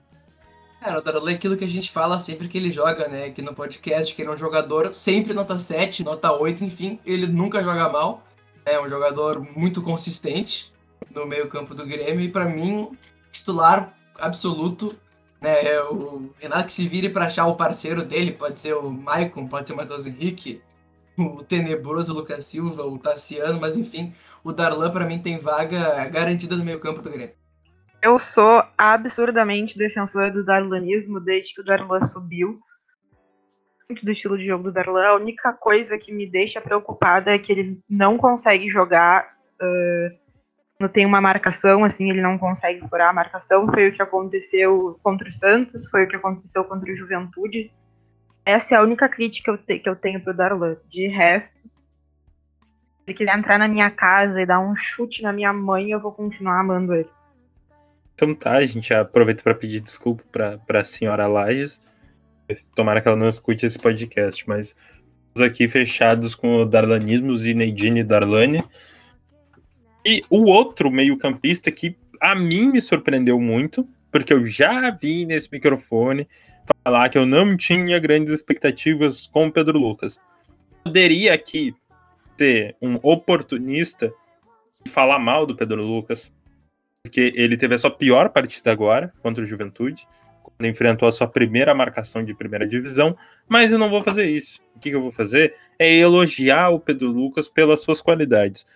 Cara, o Darlan é aquilo que a gente fala sempre que ele joga, né? Aqui no podcast, que ele é um jogador sempre nota 7, nota 8, enfim, ele nunca joga mal. É um jogador muito consistente no meio-campo do Grêmio e para mim titular absoluto, né? É o Renato que se vire para achar o parceiro dele, pode ser o Maicon, pode ser o Matheus Henrique, o tenebroso Lucas Silva, o Tassiano, mas enfim, o Darlan para mim tem vaga garantida no meio-campo do Grêmio. Eu sou absurdamente defensora do darlanismo desde que o Darlan subiu do estilo de jogo do Darlan. A única coisa que me deixa preocupada é que ele não consegue jogar. Uh, não tem uma marcação, assim, ele não consegue furar a marcação. Foi o que aconteceu contra o Santos, foi o que aconteceu contra o Juventude. Essa é a única crítica que eu, te, que eu tenho pro Darlan. De resto, se ele quiser entrar na minha casa e dar um chute na minha mãe, eu vou continuar amando ele. Então tá, a gente aproveita para pedir desculpa para a senhora Lages. Tomara que ela não escute esse podcast, mas estamos aqui fechados com o Darlanismo, Zinedine Darlane. E o outro meio-campista que a mim me surpreendeu muito, porque eu já vi nesse microfone falar que eu não tinha grandes expectativas com o Pedro Lucas. Poderia aqui ser um oportunista e falar mal do Pedro Lucas, porque ele teve a sua pior partida agora contra o Juventude quando enfrentou a sua primeira marcação de primeira divisão, mas eu não vou fazer isso. O que, que eu vou fazer é elogiar o Pedro Lucas pelas suas qualidades.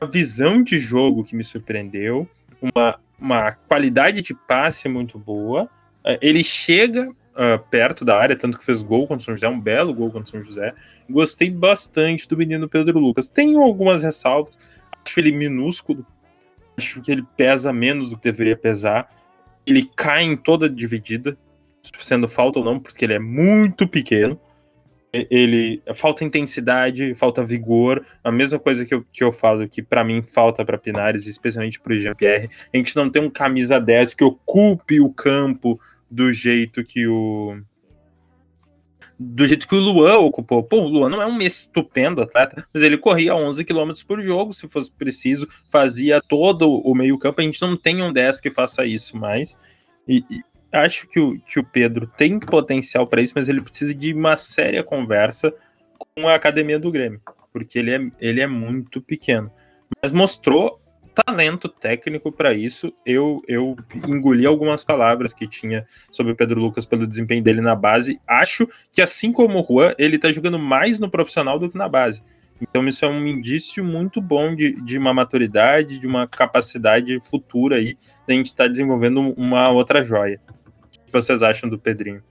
A visão de jogo que me surpreendeu, uma, uma qualidade de passe muito boa. É, ele chega uh, perto da área, tanto que fez gol contra o São José, um belo gol contra o São José. Gostei bastante do menino Pedro Lucas. Tenho algumas ressalvas, acho ele minúsculo, acho que ele pesa menos do que deveria pesar ele cai em toda dividida, sendo falta ou não, porque ele é muito pequeno. Ele falta intensidade, falta vigor, a mesma coisa que eu, que eu falo que para mim falta para Pinares, especialmente para o Jean-Pierre. A gente não tem um camisa 10 que ocupe o campo do jeito que o do jeito que o Luan ocupou. Pô, o Luan não é um estupendo atleta, mas ele corria 11 km por jogo, se fosse preciso, fazia todo o meio-campo. A gente não tem um 10 que faça isso mais. E, e acho que o, que o Pedro tem potencial para isso, mas ele precisa de uma séria conversa com a academia do Grêmio, porque ele é, ele é muito pequeno. Mas mostrou talento técnico para isso. Eu, eu engoli algumas palavras que tinha sobre o Pedro Lucas pelo desempenho dele na base. Acho que, assim como o Juan, ele tá jogando mais no profissional do que na base. Então, isso é um indício muito bom de, de uma maturidade, de uma capacidade futura aí, da gente estar tá desenvolvendo uma outra joia. O que vocês acham do Pedrinho?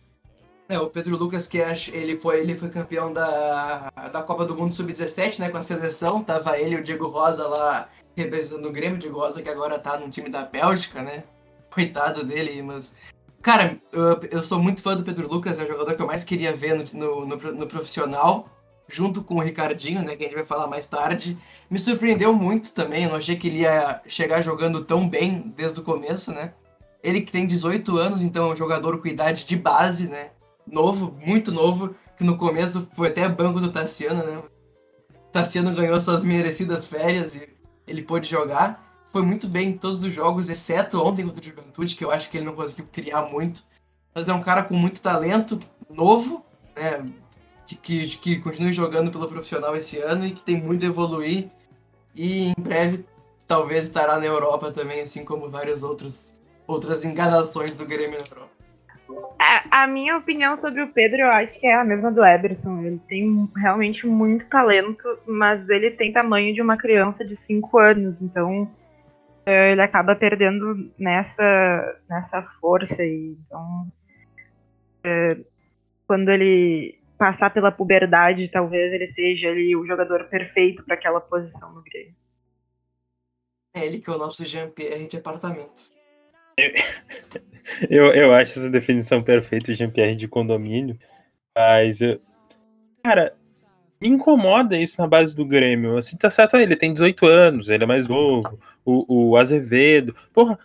É, o Pedro Lucas, que ele foi, ele foi campeão da, da Copa do Mundo Sub-17, né, com a seleção. Tava ele e o Diego Rosa lá representando o Grêmio. O Diego Rosa que agora tá no time da Bélgica, né? Coitado dele, mas... Cara, eu, eu sou muito fã do Pedro Lucas, é o jogador que eu mais queria ver no, no, no profissional, junto com o Ricardinho, né, que a gente vai falar mais tarde. Me surpreendeu muito também, eu não achei que ele ia chegar jogando tão bem desde o começo, né? Ele que tem 18 anos, então é um jogador com idade de base, né? Novo, muito novo, que no começo foi até banco do Tassiano, né? O Tassiano ganhou suas merecidas férias e ele pôde jogar. Foi muito bem em todos os jogos, exceto ontem contra o Juventude, que eu acho que ele não conseguiu criar muito. Mas é um cara com muito talento, novo, né? Que, que, que continue jogando pelo profissional esse ano e que tem muito a evoluir. E em breve talvez estará na Europa também, assim como várias outros, outras enganações do Grêmio na Europa. A, a, minha opinião sobre o Pedro, eu acho que é a mesma do Eberson. Ele tem realmente muito talento, mas ele tem tamanho de uma criança de 5 anos, então é, ele acaba perdendo nessa, nessa força. E, então, é, quando ele passar pela puberdade, talvez ele seja ali o jogador perfeito para aquela posição no Grêmio. É ele que é o nosso Jean-Pierre de apartamento. [LAUGHS] Eu, eu acho essa definição perfeita, Jean-Pierre de condomínio, mas, eu, cara, me incomoda isso na base do Grêmio. Assim, tá certo, ele tem 18 anos, ele é mais novo, o, o Azevedo. Porra,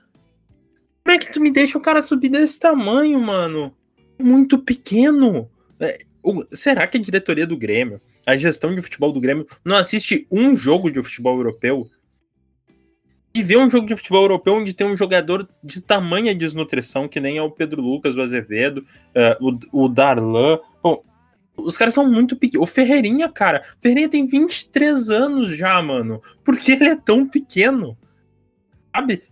como é que tu me deixa o cara subir desse tamanho, mano? Muito pequeno. É, o, será que a diretoria do Grêmio, a gestão de futebol do Grêmio, não assiste um jogo de futebol europeu? E ver um jogo de futebol europeu onde tem um jogador de tamanha desnutrição, que nem é o Pedro Lucas, o Azevedo, uh, o, o Darlan. Bom, os caras são muito pequenos. O Ferreirinha, cara, o Ferreirinha tem 23 anos já, mano. Por que ele é tão pequeno? Sabe?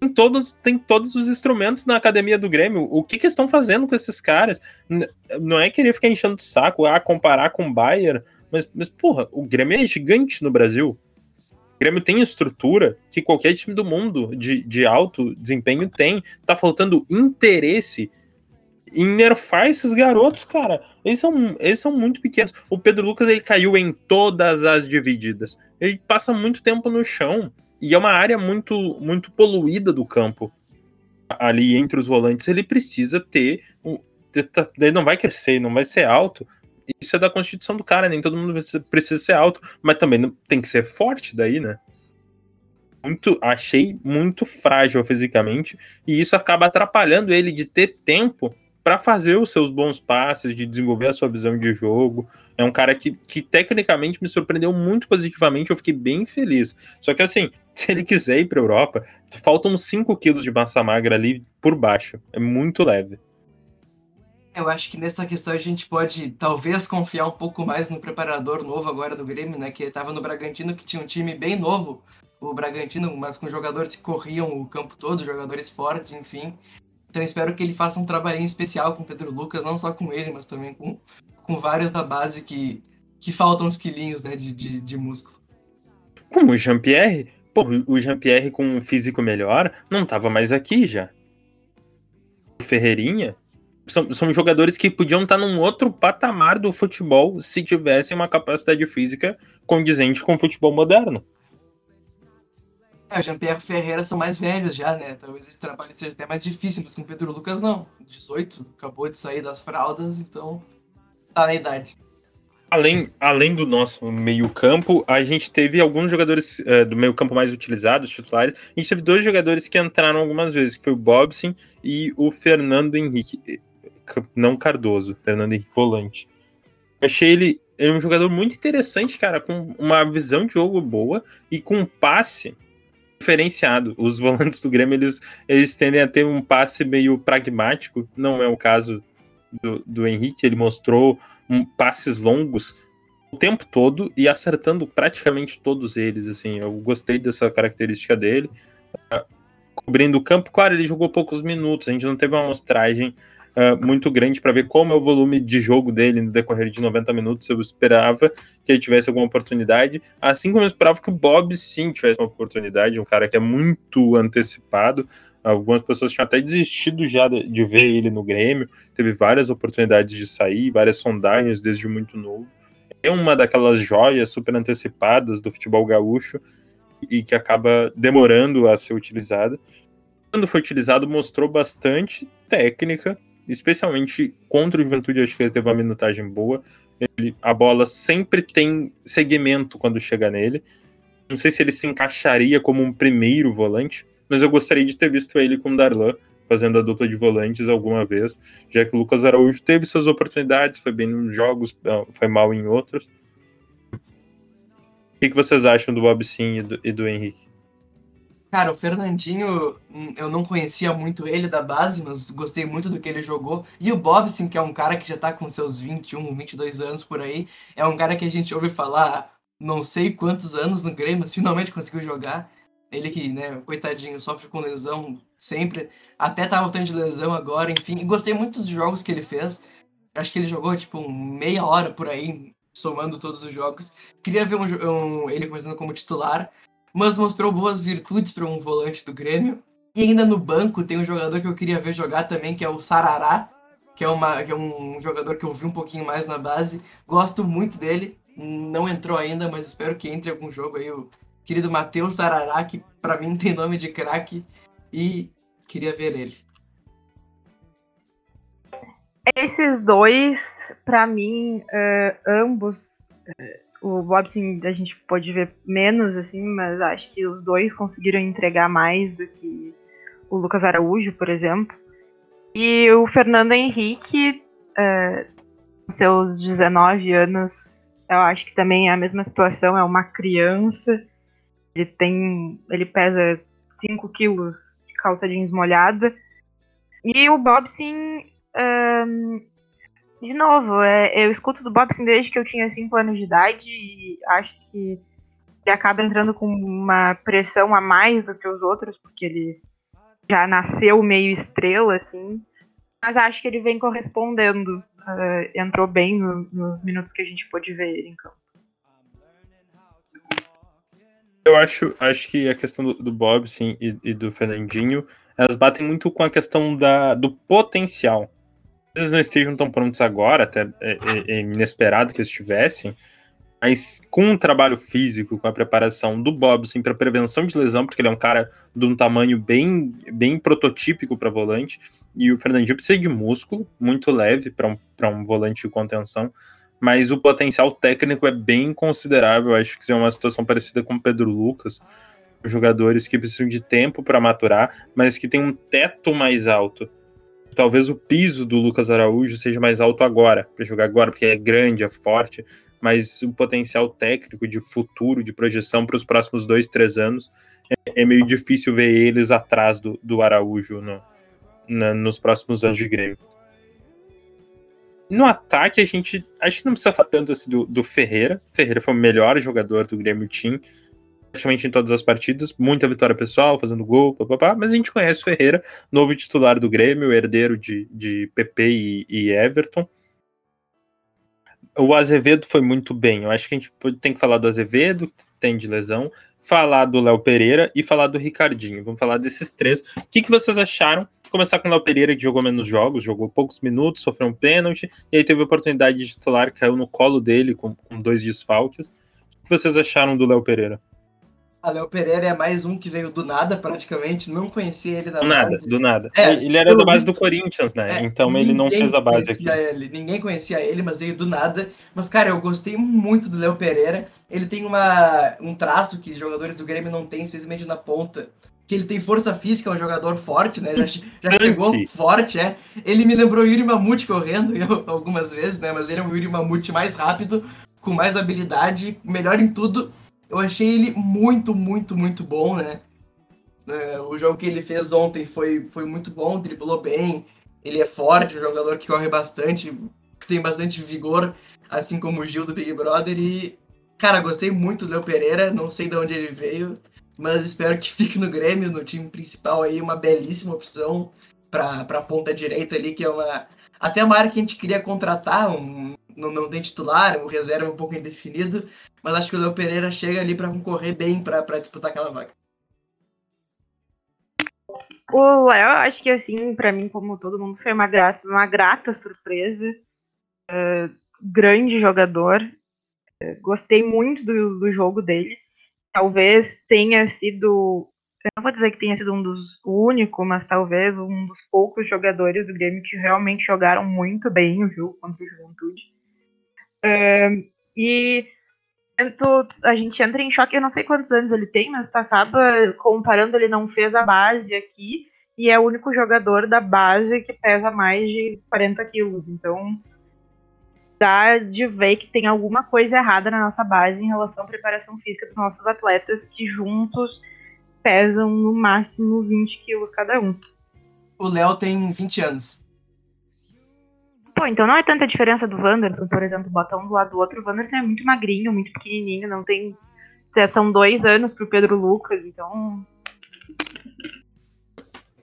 Tem todos, tem todos os instrumentos na academia do Grêmio. O que, que estão fazendo com esses caras? Não é querer ficar enchendo o saco, ah, comparar com o Bayern, mas, mas, porra, o Grêmio é gigante no Brasil. O Grêmio tem estrutura que qualquer time do mundo de, de alto desempenho tem. Tá faltando interesse em nerfar esses garotos, cara. Eles são, eles são muito pequenos. O Pedro Lucas ele caiu em todas as divididas. Ele passa muito tempo no chão. E é uma área muito, muito poluída do campo. Ali entre os volantes, ele precisa ter. Um, ele não vai crescer, não vai ser alto, isso é da constituição do cara, nem todo mundo precisa ser alto, mas também tem que ser forte daí, né? Muito, achei muito frágil fisicamente, e isso acaba atrapalhando ele de ter tempo para fazer os seus bons passes, de desenvolver a sua visão de jogo. É um cara que, que tecnicamente me surpreendeu muito positivamente, eu fiquei bem feliz. Só que assim, [LAUGHS] se ele quiser ir para Europa, faltam 5 quilos de massa magra ali por baixo. É muito leve. Eu acho que nessa questão a gente pode talvez confiar um pouco mais no preparador novo agora do Grêmio, né? Que estava no Bragantino, que tinha um time bem novo, o Bragantino, mas com jogadores que corriam o campo todo, jogadores fortes, enfim. Então espero que ele faça um trabalhinho especial com o Pedro Lucas, não só com ele, mas também com, com vários da base que, que faltam uns quilinhos né, de, de, de músculo. Como o Jean-Pierre? Pô, o Jean-Pierre com um físico melhor não estava mais aqui já. O Ferreirinha são, são jogadores que podiam estar num outro patamar do futebol se tivessem uma capacidade física condizente com o futebol moderno. É, Jean-Pierre Ferreira são mais velhos já, né? Talvez esse trabalho seja até mais difícil, mas com o Pedro Lucas não. 18, acabou de sair das fraldas, então tá na idade. Além, além do nosso meio-campo, a gente teve alguns jogadores uh, do meio-campo mais utilizados, titulares. A gente teve dois jogadores que entraram algumas vezes, que foi o Bobson e o Fernando Henrique não Cardoso, Fernando Henrique Volante. Achei ele, ele um jogador muito interessante, cara, com uma visão de jogo boa e com um passe diferenciado. Os volantes do Grêmio, eles, eles tendem a ter um passe meio pragmático, não é o caso do, do Henrique, ele mostrou um, passes longos o tempo todo e acertando praticamente todos eles, assim, eu gostei dessa característica dele. Uh, cobrindo o campo, claro, ele jogou poucos minutos, a gente não teve uma amostragem uh, muito grande para ver como é o volume de jogo dele no decorrer de 90 minutos. Eu esperava que ele tivesse alguma oportunidade, assim como eu esperava que o Bob sim tivesse uma oportunidade, um cara que é muito antecipado. Algumas pessoas tinham até desistido já de, de ver ele no Grêmio. Teve várias oportunidades de sair, várias sondagens desde muito novo. É uma daquelas joias super antecipadas do futebol gaúcho e que acaba demorando a ser utilizada. Quando foi utilizado, mostrou bastante técnica, especialmente contra o Juventude, acho que ele teve uma minutagem boa. Ele, a bola sempre tem segmento quando chega nele. Não sei se ele se encaixaria como um primeiro volante, mas eu gostaria de ter visto ele com o Darlan fazendo a dupla de volantes alguma vez, já que o Lucas Araújo teve suas oportunidades, foi bem nos jogos, foi mal em outros. O que, vocês acham do Bob Sim e do, e do Henrique? Cara, o Fernandinho, hum, eu não conhecia muito ele da base, mas gostei muito do que ele jogou. E o Bobson, que é um cara que já tá com seus 21, 22 anos por aí, é um cara que a gente ouve falar não sei quantos anos no Grêmio, mas finalmente conseguiu jogar. Ele que, né, coitadinho, sofre com lesão sempre, até tá voltando de lesão agora, enfim. E gostei muito dos jogos que ele fez. Acho que ele jogou, tipo, meia hora por aí, somando todos os jogos. Queria ver um, um, ele começando como titular mas mostrou boas virtudes para um volante do Grêmio. E ainda no banco tem um jogador que eu queria ver jogar também, que é o Sarará, que é, uma, que é um jogador que eu vi um pouquinho mais na base. Gosto muito dele. Não entrou ainda, mas espero que entre algum jogo aí. O querido Matheus Tarará, que pra mim tem nome de craque. E queria ver ele. Esses dois, para mim, uh, ambos, uh, o Bobson a gente pode ver menos, assim, mas acho que os dois conseguiram entregar mais do que o Lucas Araújo, por exemplo. E o Fernando Henrique, uh, com seus 19 anos, eu acho que também é a mesma situação, é uma criança. Ele tem. ele pesa 5 quilos de calça jeans molhada. E o Bobson um, de novo, é, eu escuto do Bobson desde que eu tinha 5 anos de idade e acho que ele acaba entrando com uma pressão a mais do que os outros, porque ele já nasceu meio estrela, assim. Mas acho que ele vem correspondendo. Uh, entrou bem no, nos minutos que a gente pôde ver ele em campo. Eu acho, acho que a questão do, do Bob sim, e, e, do Fernandinho, elas batem muito com a questão da, do potencial vezes não estejam tão prontos agora, até é, é, é inesperado que estivessem, mas com o trabalho físico, com a preparação do Bob, assim, para prevenção de lesão, porque ele é um cara de um tamanho bem, bem prototípico para volante, e o Fernandinho precisa de músculo, muito leve para um, um volante de contenção, mas o potencial técnico é bem considerável. Acho que é uma situação parecida com o Pedro Lucas, jogadores que precisam de tempo para maturar, mas que tem um teto mais alto talvez o piso do Lucas Araújo seja mais alto agora, para jogar agora, porque é grande, é forte, mas o potencial técnico de futuro, de projeção para os próximos dois, três anos, é, é, meio difícil ver eles atrás do, do Araújo no, na, nos próximos anos de Grêmio. No ataque, a gente acho que não precisa falar tanto assim do, do Ferreira. Ferreira foi o melhor jogador do Grêmio Team praticamente em todas as partidas, muita vitória pessoal, fazendo gol, papapá, mas a gente conhece o Ferreira, novo titular do Grêmio, herdeiro de, de PP e, e Everton. O Azevedo foi muito bem. Eu acho que a gente tem que falar do Azevedo, que tem de lesão, falar do Léo Pereira e falar do Ricardinho. Vamos falar desses três. O que, que vocês acharam? Começar com o Léo Pereira, que jogou menos jogos, jogou poucos minutos, sofreu um pênalti, e aí teve a oportunidade de titular, caiu no colo dele com, com dois desfalques. O que vocês acharam do Léo Pereira? A Léo Pereira é mais um que veio do nada, praticamente. Não conhecia ele da do nada, do nada. É, ele era da base do Corinthians, né? É, então ele não fez a base aqui. Ele, ninguém conhecia ele, mas veio do nada. Mas, cara, eu gostei muito do Léo Pereira. Ele tem uma, um traço que jogadores do Grêmio não têm, especialmente na ponta. Que ele tem força física, é um jogador forte, né? Já, já chegou forte, é. Ele me lembrou o Yuri Mamute correndo [LAUGHS] eu, algumas vezes, né? Mas ele é um Yuri Mamute mais rápido, com mais habilidade, melhor em tudo eu achei ele muito, muito, muito bom, né? É, o jogo que ele fez ontem foi, foi muito bom, driblou bem, ele é forte, um jogador que corre bastante, que tem bastante vigor, assim como o Gil do Big Brother. E, cara, gostei muito do Leo Pereira, não sei de onde ele veio, mas espero que [LAUGHS] fique no Grêmio, no time principal aí, uma belíssima opção para a ponta direita ali, que é uma. Até uma área que a gente queria contratar, um, não, não tem titular, o reserva é um pouco indefinido, mas acho que o Léo Pereira chega ali para concorrer bem para disputar aquela vaga. O Léo, acho que assim, para mim, como todo mundo, foi uma grata, uma grata surpresa. Uh, grande jogador. Uh, gostei muito do, do jogo dele. Talvez tenha sido. Eu não vou dizer que tenha sido um dos únicos, mas talvez um dos poucos jogadores do Grêmio que realmente jogaram muito bem o jogo contra o Juventude. Uh, e a gente entra em choque, eu não sei quantos anos ele tem, mas tu acaba comparando, ele não fez a base aqui, e é o único jogador da base que pesa mais de 40 quilos. Então, dá de ver que tem alguma coisa errada na nossa base em relação à preparação física dos nossos atletas, que juntos pesam no máximo 20 quilos cada um. O Léo tem 20 anos. Pô, então não é tanta diferença do Wanderson, por exemplo, botar um do lado do outro. O Wanderson é muito magrinho, muito pequenininho, não tem. É, são dois anos pro Pedro Lucas, então.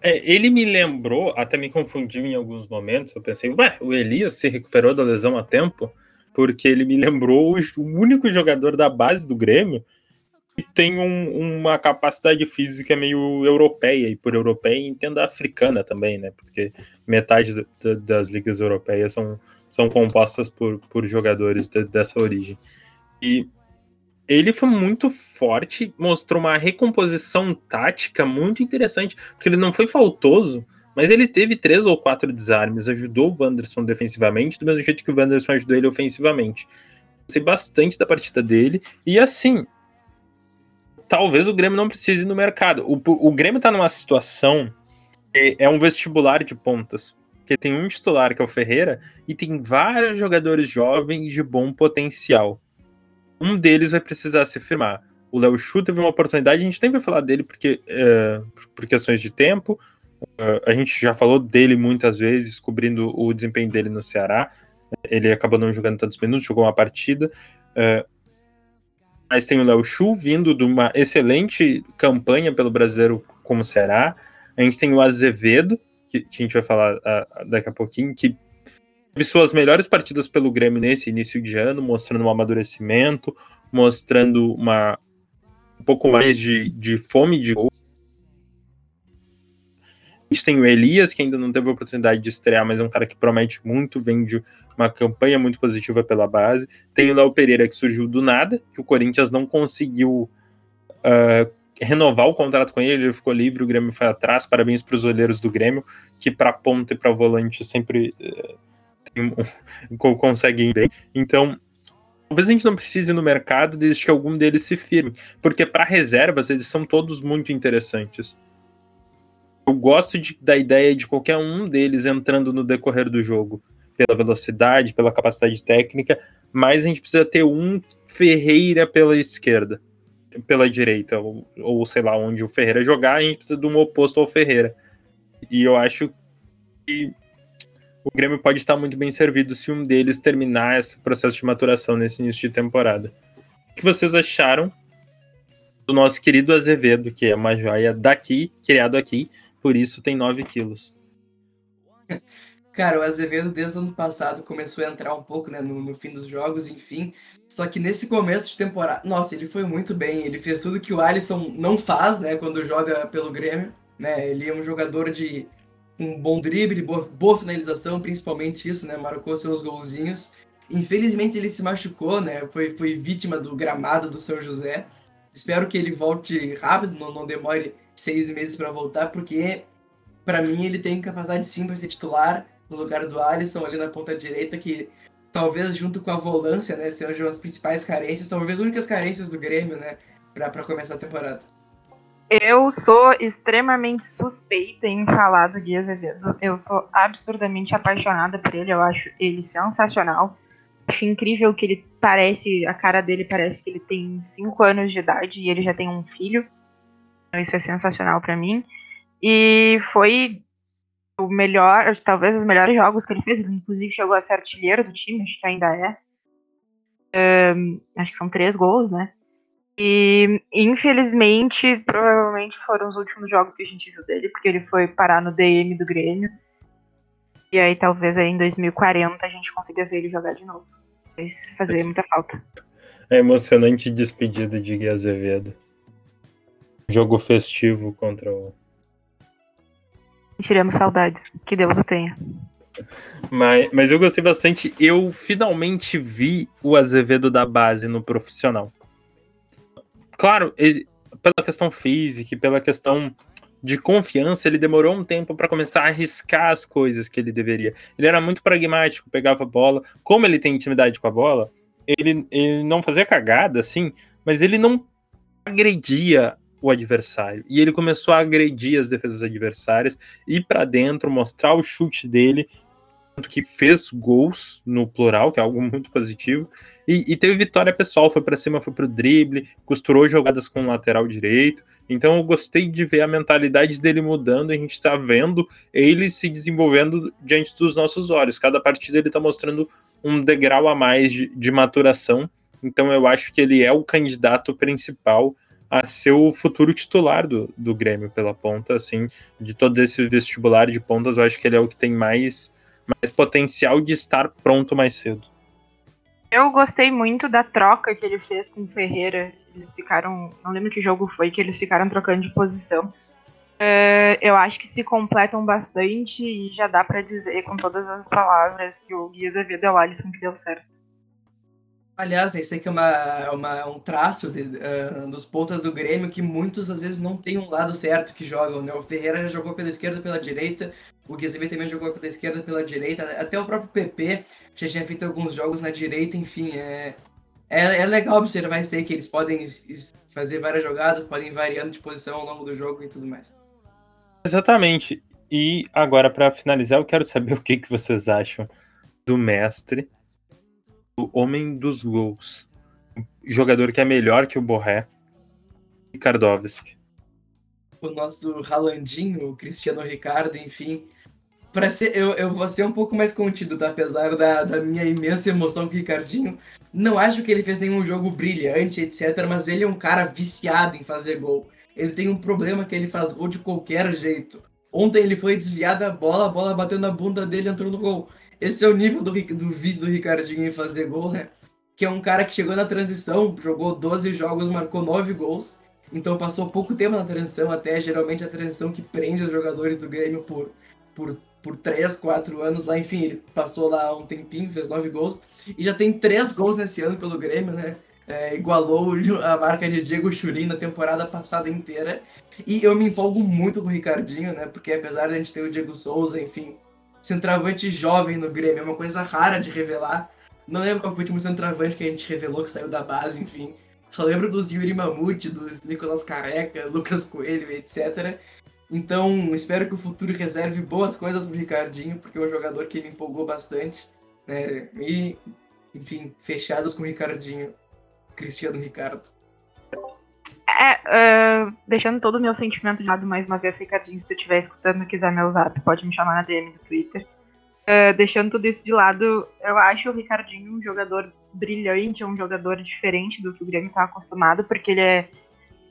É, ele me lembrou, até me confundiu em alguns momentos. Eu pensei, ué, o Elias se recuperou da lesão a tempo, porque ele me lembrou o único jogador da base do Grêmio tem um, uma capacidade física meio europeia, e por europeia entenda africana também, né? Porque metade das ligas europeias são, são compostas por, por jogadores de, dessa origem. E ele foi muito forte, mostrou uma recomposição tática muito interessante, porque ele não foi faltoso, mas ele teve três ou quatro desarmes, ajudou o Wanderson defensivamente, do mesmo jeito que o Wanderson ajudou ele ofensivamente. Gostei bastante da partida dele, e assim, talvez o Grêmio não precise no mercado. O, o Grêmio tá numa situação, é, é um vestibular de pontas, que tem um titular que é o Ferreira, e tem vários jogadores jovens de bom potencial um deles vai precisar se firmar. O Léo Chu teve uma oportunidade, a gente nem vai falar dele porque é, por questões de tempo. Uh, a gente já falou dele muitas vezes, cobrindo o desempenho dele no Ceará. Ele acabou não jogando tantos minutos, jogou uma partida. Uh, mas tem o Léo Chu vindo de uma excelente campanha pelo brasileiro como Ceará. A gente tem o Azevedo, que, que a gente vai falar uh, daqui a pouquinho, que teve suas melhores partidas pelo Grêmio nesse início de ano, mostrando um amadurecimento, mostrando uma um pouco mais de, de fome de gol. A gente tem o Elias, que ainda não teve a oportunidade de estrear, mas é um cara que promete muito, vem de uma campanha muito positiva pela base. Tem o Léo Pereira, que surgiu do nada, que o Corinthians não conseguiu uh, renovar o contrato com ele, ele ficou livre, o Grêmio foi atrás. Parabéns para os olheiros do Grêmio, que para ponta e para volante sempre. Uh, [LAUGHS] conseguem bem. Então, talvez a gente não precise ir no mercado desde que algum deles se firme, porque para reservas eles são todos muito interessantes. Eu gosto de, da ideia de qualquer um deles entrando no decorrer do jogo, pela velocidade, pela capacidade técnica, mas a gente precisa ter um Ferreira pela esquerda, pela direita, ou, ou sei lá, onde o Ferreira jogar, a gente precisa de um oposto ao Ferreira. E eu acho que o Grêmio pode estar muito bem servido se um deles terminar esse processo de maturação nesse início de temporada. O que vocês acharam do nosso querido Azevedo, que é uma joia daqui, criado aqui, por isso tem 9 quilos? Cara, o Azevedo desde o ano passado começou a entrar um pouco, né, no, no, fim dos jogos, enfim. Só que nesse começo de temporada, nossa, ele foi muito bem. Ele fez tudo que o Alisson não faz, né, quando joga pelo Grêmio, né? Ele é um jogador de um bom drible, boa, boa finalização, principalmente isso, né? Marcou seus golzinhos. Infelizmente ele se machucou, né? Foi, foi vítima do gramado do São José. Espero que ele volte rápido, não, não demore seis meses para voltar, porque para mim ele tem capacidade sim para ser titular no lugar do Alisson ali na ponta direita, que talvez junto com a volância, né, sejam as principais carências, talvez as únicas carências do Grêmio, né, para começar a temporada. Eu sou extremamente suspeita em falar do Gui Azevedo. Eu sou absurdamente apaixonada por ele. Eu acho ele sensacional. Acho incrível que ele parece, a cara dele parece que ele tem 5 anos de idade e ele já tem um filho. Então, isso é sensacional para mim. E foi o melhor, talvez os melhores jogos que ele fez. Ele, inclusive, chegou a ser artilheiro do time, acho que ainda é. Um, acho que são três gols, né? E infelizmente, provavelmente foram os últimos jogos que a gente viu dele, porque ele foi parar no DM do Grêmio. E aí talvez aí em 2040 a gente consiga ver ele jogar de novo. Vai fazer muita falta. É emocionante despedida de Gui Azevedo. Jogo festivo contra o. Tiramos saudades. Que Deus o tenha. Mas, mas eu gostei bastante. Eu finalmente vi o Azevedo da base no profissional claro, pela questão física, pela questão de confiança, ele demorou um tempo para começar a arriscar as coisas que ele deveria. Ele era muito pragmático, pegava a bola. Como ele tem intimidade com a bola, ele, ele não fazia cagada, assim, mas ele não agredia o adversário. E ele começou a agredir as defesas adversárias, ir para dentro, mostrar o chute dele que fez gols no plural, que é algo [LAUGHS] muito positivo, e, e teve vitória pessoal, foi para cima, foi pro drible, costurou jogadas com o lateral direito. Então eu gostei de ver a mentalidade dele mudando, a gente está vendo ele se desenvolvendo diante dos nossos olhos. Cada partida ele está mostrando um degrau a mais de, de maturação. Então eu acho que ele é o candidato principal a ser o futuro titular do, do Grêmio pela ponta, assim, de todo esse vestibular de pontas, eu acho que ele é o que tem mais mais potencial de estar pronto mais cedo. Eu gostei muito da troca que ele fez com o Ferreira. Eles ficaram. Não lembro que jogo foi que eles ficaram trocando de posição. Uh, eu acho que se completam bastante e já dá para dizer com todas as palavras que o Guia da Vida é o Alisson que deu certo. Aliás, isso aqui é uma, uma, um traço de, uh, dos pontas do Grêmio que muitos às vezes não tem um lado certo que jogam. Né? O Ferreira já jogou pela esquerda pela direita, o Guizzi também jogou pela esquerda pela direita, até o próprio PP já tinha feito alguns jogos na direita, enfim, é, é, é legal observar isso aí, que eles podem fazer várias jogadas, podem ir variando de posição ao longo do jogo e tudo mais. Exatamente. E agora, para finalizar, eu quero saber [LAUGHS] o que, que vocês acham do mestre, do homem dos gols. O jogador que é melhor que o Borré, Ricardovski. O nosso Ralandinho, o Cristiano Ricardo, enfim. Pra ser, eu, eu vou ser um pouco mais contido, tá? Apesar da, da minha imensa emoção com o Ricardinho. Não acho que ele fez nenhum jogo brilhante, etc. Mas ele é um cara viciado em fazer gol ele tem um problema que ele faz gol de qualquer jeito. Ontem ele foi desviado a bola, a bola bateu na bunda dele e entrou no gol. Esse é o nível do, do vício do Ricardinho em fazer gol, né? Que é um cara que chegou na transição, jogou 12 jogos, marcou 9 gols. Então passou pouco tempo na transição, até geralmente a transição que prende os jogadores do Grêmio por, por, por 3, 4 anos lá. Enfim, ele passou lá um tempinho, fez 9 gols. E já tem 3 gols nesse ano pelo Grêmio, né? é, igualou a marca de Diego Churin na temporada passada inteira. E eu me empolgo muito com o Ricardinho, né? Porque apesar de a gente ter o Diego Souza, enfim, centroavante jovem no Grêmio, é uma coisa rara de revelar. Não lembro qual foi o último centroavante que a gente revelou que saiu da base, enfim. Só lembro dos Yuri Mamute, dos Nicolas Careca, Lucas Coelho, etc. Então, espero que o futuro reserve boas coisas pro Ricardinho, porque é um jogador que me empolgou bastante. Né? E, enfim, fechados com o Ricardinho. Cristiano Ricardo. É, uh, deixando todo o meu sentimento de lado mais uma vez, Ricardinho, se tu estiver escutando e quiser meu zap, pode me chamar na DM do Twitter. Uh, deixando tudo isso de lado, eu acho o Ricardinho um jogador brilhante, um jogador diferente do que o Grêmio está acostumado, porque ele é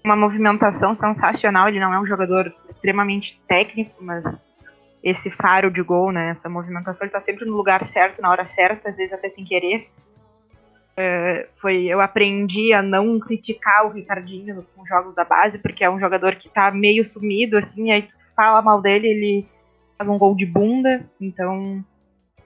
uma movimentação sensacional, ele não é um jogador extremamente técnico, mas esse faro de gol, né, essa movimentação, ele tá sempre no lugar certo, na hora certa, às vezes até sem querer. É, foi eu aprendi a não criticar o Ricardinho com jogos da base, porque é um jogador que tá meio sumido, assim, aí tu fala mal dele, ele faz um gol de bunda, então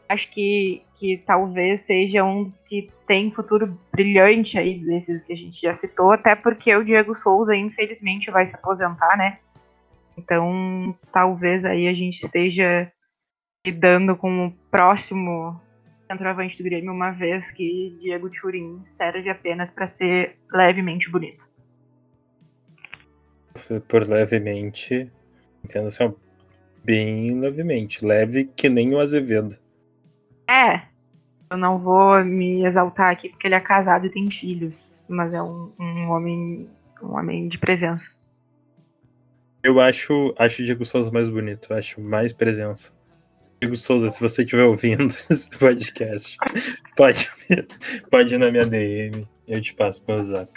acho que, que talvez seja um dos que tem futuro brilhante aí, desses que a gente já citou, até porque o Diego Souza, infelizmente, vai se aposentar, né? Então, talvez aí a gente esteja lidando com o próximo centroavante do Grêmio, uma vez que Diego Turin serve apenas para ser levemente bonito. Por levemente, entendo assim, bem levemente, leve que nem o Azevedo. É, eu não vou me exaltar aqui porque ele é casado e tem filhos, mas é um, um homem, um homem de presença. Eu acho, acho o Diego Souza mais bonito, acho mais presença. Diego Souza, se você estiver ouvindo [LAUGHS] esse podcast, pode, pode ir na minha DM, eu te passo meu zap.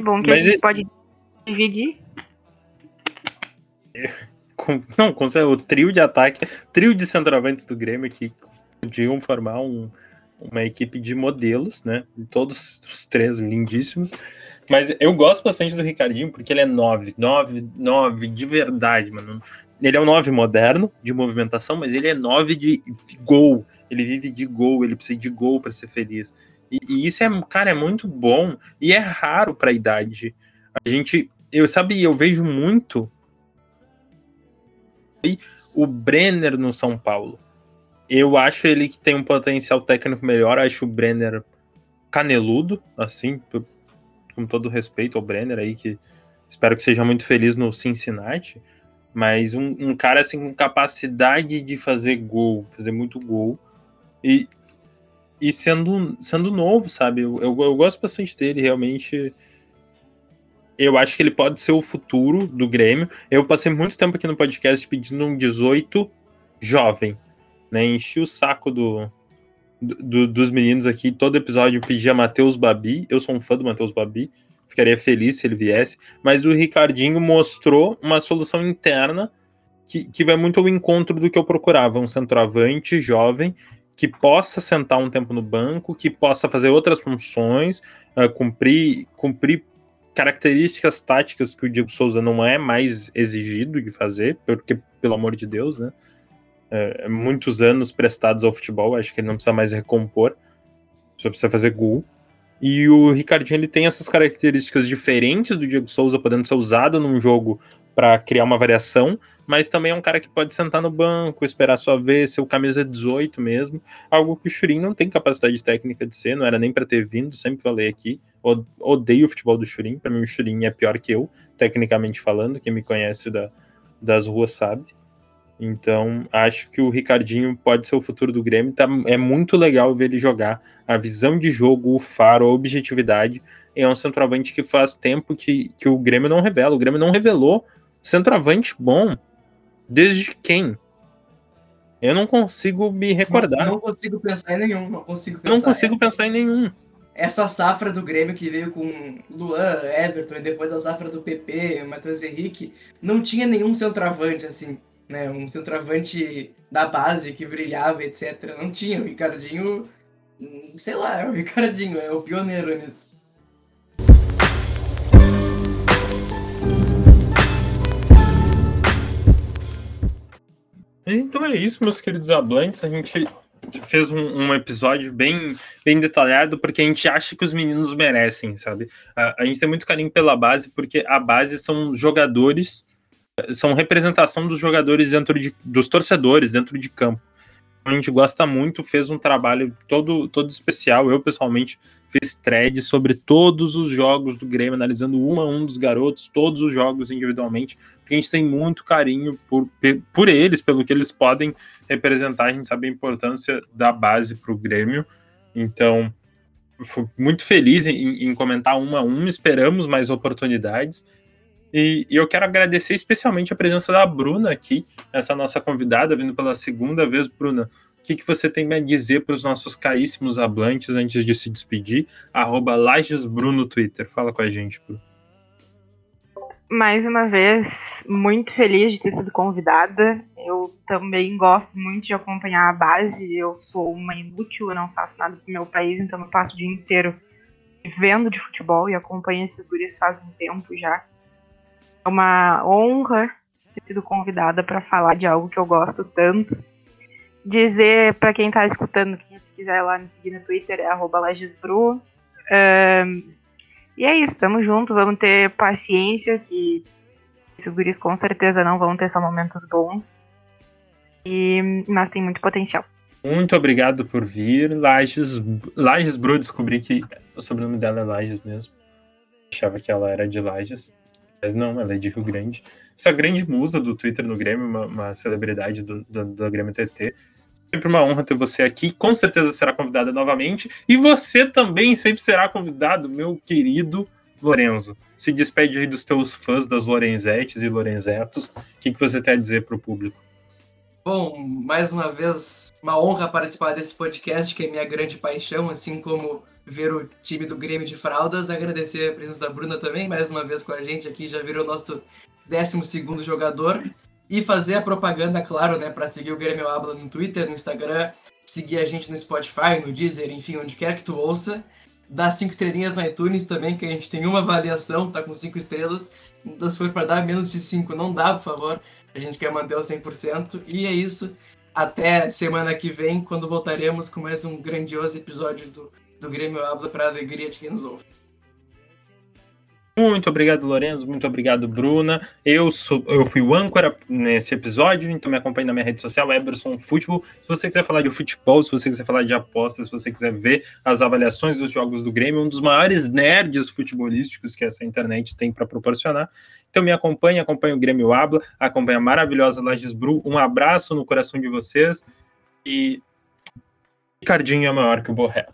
Bom que Mas a gente e... pode dividir. Com, não, com o trio de ataque, trio de centroavantes do Grêmio que podiam formar um, uma equipe de modelos, né? Todos os três lindíssimos. Mas eu gosto bastante do Ricardinho porque ele é 9, 9, 9 de verdade, mano. Ele é um 9 moderno, de movimentação, mas ele é 9 de gol. Ele vive de gol, ele precisa de gol para ser feliz. E, e, isso é, cara, é muito bom e é raro para a idade. A gente, eu sabe, eu vejo muito o Brenner no São Paulo. Eu acho ele que tem um potencial técnico melhor, acho o Brenner caneludo, assim, com todo respeito ao Brenner aí, que espero que seja muito feliz no Cincinnati. Mas um, um, cara assim com capacidade de fazer gol, fazer muito gol. E, e sendo, sendo novo, sabe? Eu, eu, eu, gosto bastante dele, realmente. Eu acho que ele pode ser o futuro do Grêmio. Eu passei muito tempo aqui no podcast pedindo um 18 jovem. Né? Enchi o saco do, do, dos meninos aqui. Todo episódio eu pedia Matheus Babi. Eu sou um fã do Matheus Babi ficaria feliz se ele viesse, mas o Ricardinho mostrou uma solução interna que, que vai muito ao encontro do que eu procurava, um centroavante jovem que possa sentar um tempo no banco, que possa fazer outras funções, uh, cumprir, cumprir características táticas que o Diego Souza não é mais exigido de fazer, porque, pelo amor de Deus, né? É, muitos anos prestados ao futebol, acho que ele não precisa mais recompor, só precisa fazer gol. E o Ricardinho ele tem essas características diferentes do Diego Souza, podendo ser usado num jogo para criar uma variação, mas também é um cara que pode sentar no banco, esperar sua vez, ser o camisa 18 mesmo, algo que o Churin não tem capacidade técnica de ser, não era nem para ter vindo, sempre falei aqui, odeio o futebol do Churin, para mim o Churin é pior que eu, tecnicamente falando, quem me conhece da, das ruas sabe. Então, acho que o Ricardinho pode ser o futuro do Grêmio. Tá, é muito legal ver ele jogar. A visão de jogo, o faro, a objetividade. É um centroavante que faz tempo que, que o Grêmio não revela. O Grêmio não revelou centroavante bom. Desde quem? Eu não consigo me recordar. Não, não consigo pensar em nenhum. Não consigo pensar, não consigo pensar em nenhum. Essa safra do Grêmio que veio com Luan, Everton e depois a safra do PP, Matheus Henrique, não tinha nenhum centroavante assim né? Um centroavante da base que brilhava, etc. Não tinha. O Ricardinho, sei lá, é o Ricardinho, é o pioneiro nisso. Mas então é isso, meus queridos hablantes. A gente fez um, um, episódio bem, bem detalhado porque a gente acha que os meninos merecem, sabe? A, a gente tem muito carinho pela base porque a base são jogadores são representação dos jogadores dentro de, dos torcedores dentro de campo. A gente gosta muito, fez um trabalho todo, todo especial. Eu, pessoalmente, fiz thread sobre todos os jogos do Grêmio, analisando um a um dos garotos, todos os jogos individualmente, porque a gente tem muito carinho por, por eles, pelo que eles podem representar. A gente sabe a importância da base para o Grêmio. Então, fui muito feliz em, em comentar um a um. Esperamos mais oportunidades. E, e, eu quero agradecer especialmente a presença da Bruna aqui, essa nossa convidada, vindo pela segunda vez, Bruna. O que, que você tem a dizer para os nossos caríssimos hablantes antes de se despedir? Arroba Twitter. Fala com a gente, Bruno. Mais uma vez, muito feliz de ter sido convidada. Eu também gosto muito de acompanhar a base. Eu sou uma inútil, eu não faço nada pro meu país, então eu passo o dia inteiro vendo de futebol e acompanho esses guris faz um tempo já. É uma honra ter sido convidada para falar de algo que eu gosto tanto. Dizer para quem está escutando que se quiser lá me seguir no Twitter é @lagesbru. E é isso, tamo junto, vamos ter paciência que esses guris com certeza não vão ter só momentos bons. E, mas tem muito potencial. Muito obrigado por vir, Lages, Lages Bru, descobri que o sobrenome dela é Lages mesmo. Achava que ela era de Lages. Mas não, ela é de Rio Grande. Essa grande musa do Twitter no Grêmio, uma, uma celebridade do, do, do Grêmio TT. Sempre uma honra ter você aqui. Com certeza será convidada novamente. E você também sempre será convidado, meu querido Lorenzo. Se despede aí dos teus fãs das Lorenzetes e Lorenzetos. O que, que você tem a dizer para o público? Bom, mais uma vez, uma honra participar desse podcast, que é minha grande paixão, assim como ver o time do Grêmio de fraldas. Agradecer a presença da Bruna também, mais uma vez com a gente aqui, já virou nosso 12 jogador. E fazer a propaganda, claro, né, para seguir o Grêmio Habla no Twitter, no Instagram, seguir a gente no Spotify, no Deezer, enfim, onde quer que tu ouça. Dá cinco estrelinhas no iTunes também, que a gente tem uma avaliação, tá com cinco estrelas. Então, se for para dar menos de cinco, não dá, por favor. A gente quer manter o 100%. E é isso. Até semana que vem, quando voltaremos com mais um grandioso episódio do do Grêmio Habla para a alegria de quem nos ouve. Muito obrigado, Lorenzo. Muito obrigado, Bruna. Eu sou, eu fui o âncora nesse episódio, então me acompanhe na minha rede social, Eberson Futebol. Se você quiser falar de futebol, se você quiser falar de apostas, se você quiser ver as avaliações dos jogos do Grêmio, um dos maiores nerds futebolísticos que essa internet tem para proporcionar. Então me acompanhe, acompanhe o Grêmio Habla, acompanhe a maravilhosa Lages Bru. Um abraço no coração de vocês e Ricardinho é maior que o Borré.